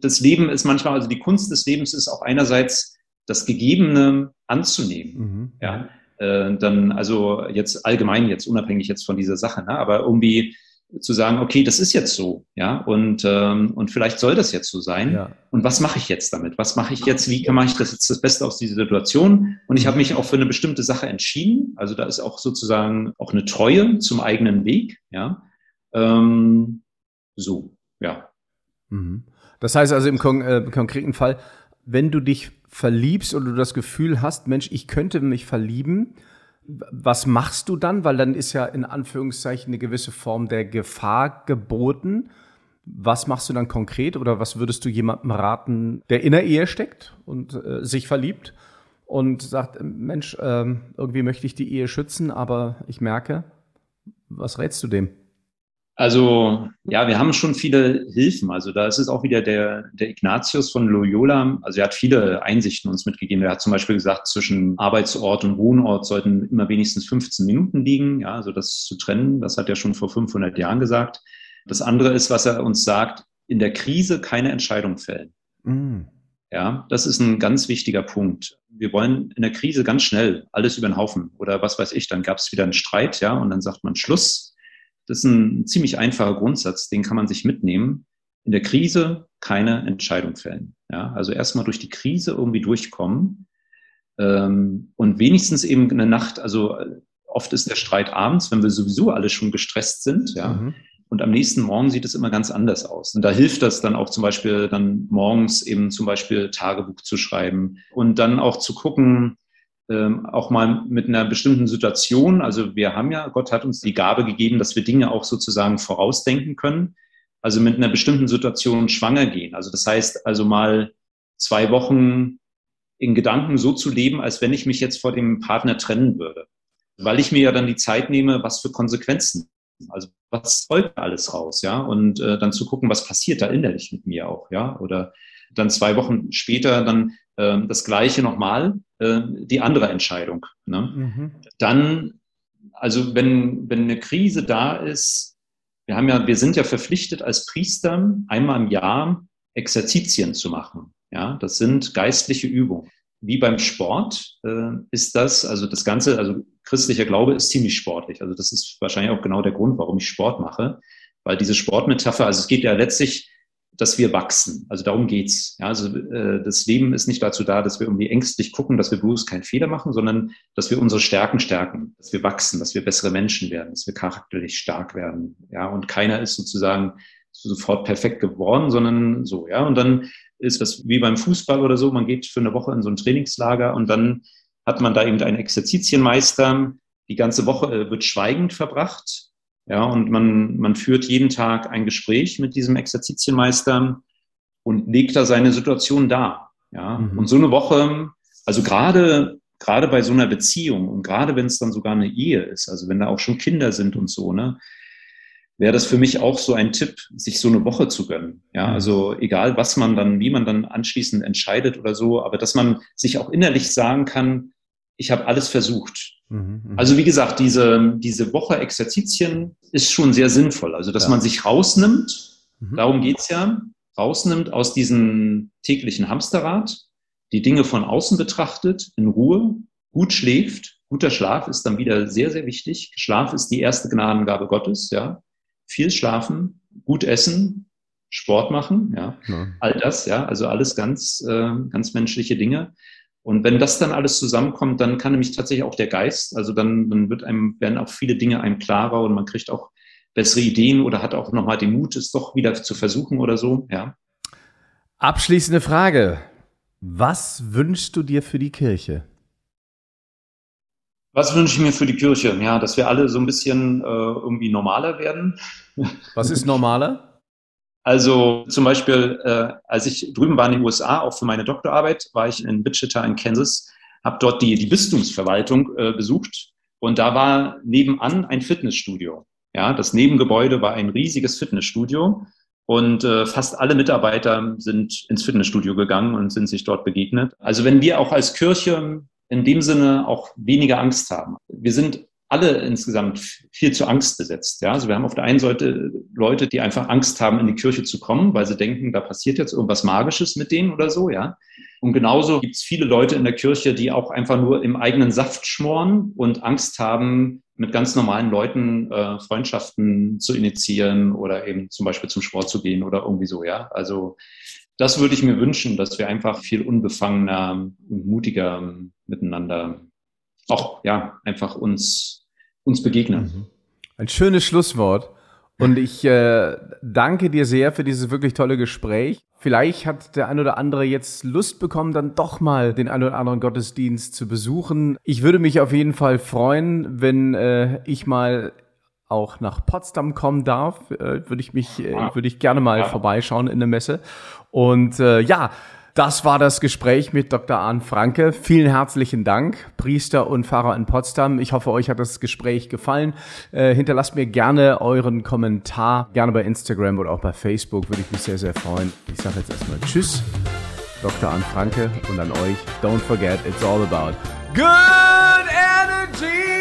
Das Leben ist manchmal, also die Kunst des Lebens ist auch einerseits das Gegebene anzunehmen, mhm. ja, äh, dann, also jetzt allgemein, jetzt unabhängig jetzt von dieser Sache, ne, aber irgendwie zu sagen, okay, das ist jetzt so, ja, und, ähm, und vielleicht soll das jetzt so sein. Ja. Und was mache ich jetzt damit? Was mache ich jetzt? Wie mache ich das jetzt das Beste aus dieser Situation? Und ich habe mich auch für eine bestimmte Sache entschieden. Also da ist auch sozusagen auch eine Treue zum eigenen Weg, ja. Ähm, so, ja. Mhm. Das heißt also im kon äh, konkreten Fall, wenn du dich verliebst oder du das Gefühl hast, Mensch, ich könnte mich verlieben, was machst du dann? Weil dann ist ja in Anführungszeichen eine gewisse Form der Gefahr geboten. Was machst du dann konkret oder was würdest du jemandem raten, der in der Ehe steckt und äh, sich verliebt und sagt, Mensch, äh, irgendwie möchte ich die Ehe schützen, aber ich merke, was rätst du dem? Also ja, wir haben schon viele Hilfen. Also da ist es auch wieder der, der Ignatius von Loyola. Also er hat viele Einsichten uns mitgegeben. Er hat zum Beispiel gesagt, zwischen Arbeitsort und Wohnort sollten immer wenigstens 15 Minuten liegen. Ja, also das zu trennen, das hat er schon vor 500 Jahren gesagt. Das andere ist, was er uns sagt, in der Krise keine Entscheidung fällen. Mm. Ja, das ist ein ganz wichtiger Punkt. Wir wollen in der Krise ganz schnell alles über den Haufen oder was weiß ich, dann gab es wieder einen Streit, ja, und dann sagt man Schluss das ist ein ziemlich einfacher Grundsatz, den kann man sich mitnehmen. In der Krise keine Entscheidung fällen. Ja, also erstmal durch die Krise irgendwie durchkommen ähm, und wenigstens eben eine Nacht, also oft ist der Streit abends, wenn wir sowieso alle schon gestresst sind, ja. Mhm. Und am nächsten Morgen sieht es immer ganz anders aus. Und da hilft das dann auch zum Beispiel dann morgens eben zum Beispiel Tagebuch zu schreiben und dann auch zu gucken, ähm, auch mal mit einer bestimmten Situation. Also wir haben ja, Gott hat uns die Gabe gegeben, dass wir Dinge auch sozusagen vorausdenken können. Also mit einer bestimmten Situation schwanger gehen. Also das heißt also mal zwei Wochen in Gedanken so zu leben, als wenn ich mich jetzt vor dem Partner trennen würde. Weil ich mir ja dann die Zeit nehme, was für Konsequenzen. Also was folgt alles raus, ja? Und äh, dann zu gucken, was passiert da innerlich mit mir auch, ja? Oder dann zwei Wochen später dann äh, das Gleiche nochmal, äh, die andere Entscheidung. Ne? Mhm. Dann, also wenn, wenn eine Krise da ist, wir haben ja, wir sind ja verpflichtet als Priester einmal im Jahr Exerzitien zu machen. Ja, das sind geistliche Übungen. Wie beim Sport äh, ist das, also das Ganze, also christlicher Glaube ist ziemlich sportlich. Also das ist wahrscheinlich auch genau der Grund, warum ich Sport mache. Weil diese Sportmetapher, also es geht ja letztlich, dass wir wachsen. Also darum geht's. Ja, also äh, das Leben ist nicht dazu da, dass wir irgendwie ängstlich gucken, dass wir bloß keinen Fehler machen, sondern dass wir unsere Stärken stärken, dass wir wachsen, dass wir bessere Menschen werden, dass wir charakterlich stark werden. Ja, und keiner ist sozusagen sofort perfekt geworden, sondern so, ja. Und dann ist das wie beim Fußball oder so, man geht für eine Woche in so ein Trainingslager und dann hat man da eben einen Exerzitienmeister. Die ganze Woche äh, wird schweigend verbracht. Ja, und man, man führt jeden Tag ein Gespräch mit diesem Exerzitienmeister und legt da seine Situation dar. Ja, mhm. und so eine Woche, also gerade, gerade bei so einer Beziehung und gerade wenn es dann sogar eine Ehe ist, also wenn da auch schon Kinder sind und so, ne, wäre das für mich auch so ein Tipp, sich so eine Woche zu gönnen. Ja, mhm. also egal, was man dann, wie man dann anschließend entscheidet oder so, aber dass man sich auch innerlich sagen kann, ich habe alles versucht. Mhm, mhm, also wie gesagt, diese, diese Woche Exerzitien ist schon sehr sinnvoll. Also dass ja. man sich rausnimmt, mhm. darum geht's ja, rausnimmt aus diesem täglichen Hamsterrad, die Dinge von außen betrachtet, in Ruhe, gut schläft. Guter Schlaf ist dann wieder sehr, sehr wichtig. Schlaf ist die erste Gnadengabe Gottes, ja viel schlafen, gut essen, Sport machen, ja, ja. all das, ja, also alles ganz, äh, ganz menschliche Dinge. Und wenn das dann alles zusammenkommt, dann kann nämlich tatsächlich auch der Geist, also dann, dann wird einem, werden auch viele Dinge einem klarer und man kriegt auch bessere Ideen oder hat auch nochmal den Mut, es doch wieder zu versuchen oder so, ja. Abschließende Frage. Was wünschst du dir für die Kirche? Was wünsche ich mir für die Kirche? Ja, dass wir alle so ein bisschen äh, irgendwie normaler werden. Was ist normaler? Also zum Beispiel, äh, als ich drüben war in den USA, auch für meine Doktorarbeit, war ich in Wichita in Kansas, habe dort die, die Bistumsverwaltung äh, besucht und da war nebenan ein Fitnessstudio. Ja, das Nebengebäude war ein riesiges Fitnessstudio und äh, fast alle Mitarbeiter sind ins Fitnessstudio gegangen und sind sich dort begegnet. Also wenn wir auch als Kirche in dem Sinne auch weniger Angst haben. Wir sind alle insgesamt viel zu Angst besetzt. Ja? Also wir haben auf der einen Seite Leute, die einfach Angst haben, in die Kirche zu kommen, weil sie denken, da passiert jetzt irgendwas Magisches mit denen oder so, ja. Und genauso gibt es viele Leute in der Kirche, die auch einfach nur im eigenen Saft schmoren und Angst haben, mit ganz normalen Leuten äh, Freundschaften zu initiieren oder eben zum Beispiel zum Sport zu gehen oder irgendwie so, ja. Also das würde ich mir wünschen, dass wir einfach viel unbefangener und mutiger miteinander auch, ja, einfach uns, uns begegnen. Mhm. Ein schönes Schlusswort. Und ich äh, danke dir sehr für dieses wirklich tolle Gespräch. Vielleicht hat der ein oder andere jetzt Lust bekommen, dann doch mal den ein oder anderen Gottesdienst zu besuchen. Ich würde mich auf jeden Fall freuen, wenn äh, ich mal auch nach Potsdam kommen darf, äh, würde ich mich, äh, würde ich gerne mal ja. vorbeischauen in der Messe. Und äh, ja, das war das Gespräch mit Dr. Arndt Franke. Vielen herzlichen Dank, Priester und Pfarrer in Potsdam. Ich hoffe, euch hat das Gespräch gefallen. Äh, hinterlasst mir gerne euren Kommentar, gerne bei Instagram oder auch bei Facebook, würde ich mich sehr, sehr freuen. Ich sage jetzt erstmal Tschüss, Dr. Arndt Franke und an euch, don't forget, it's all about good energy!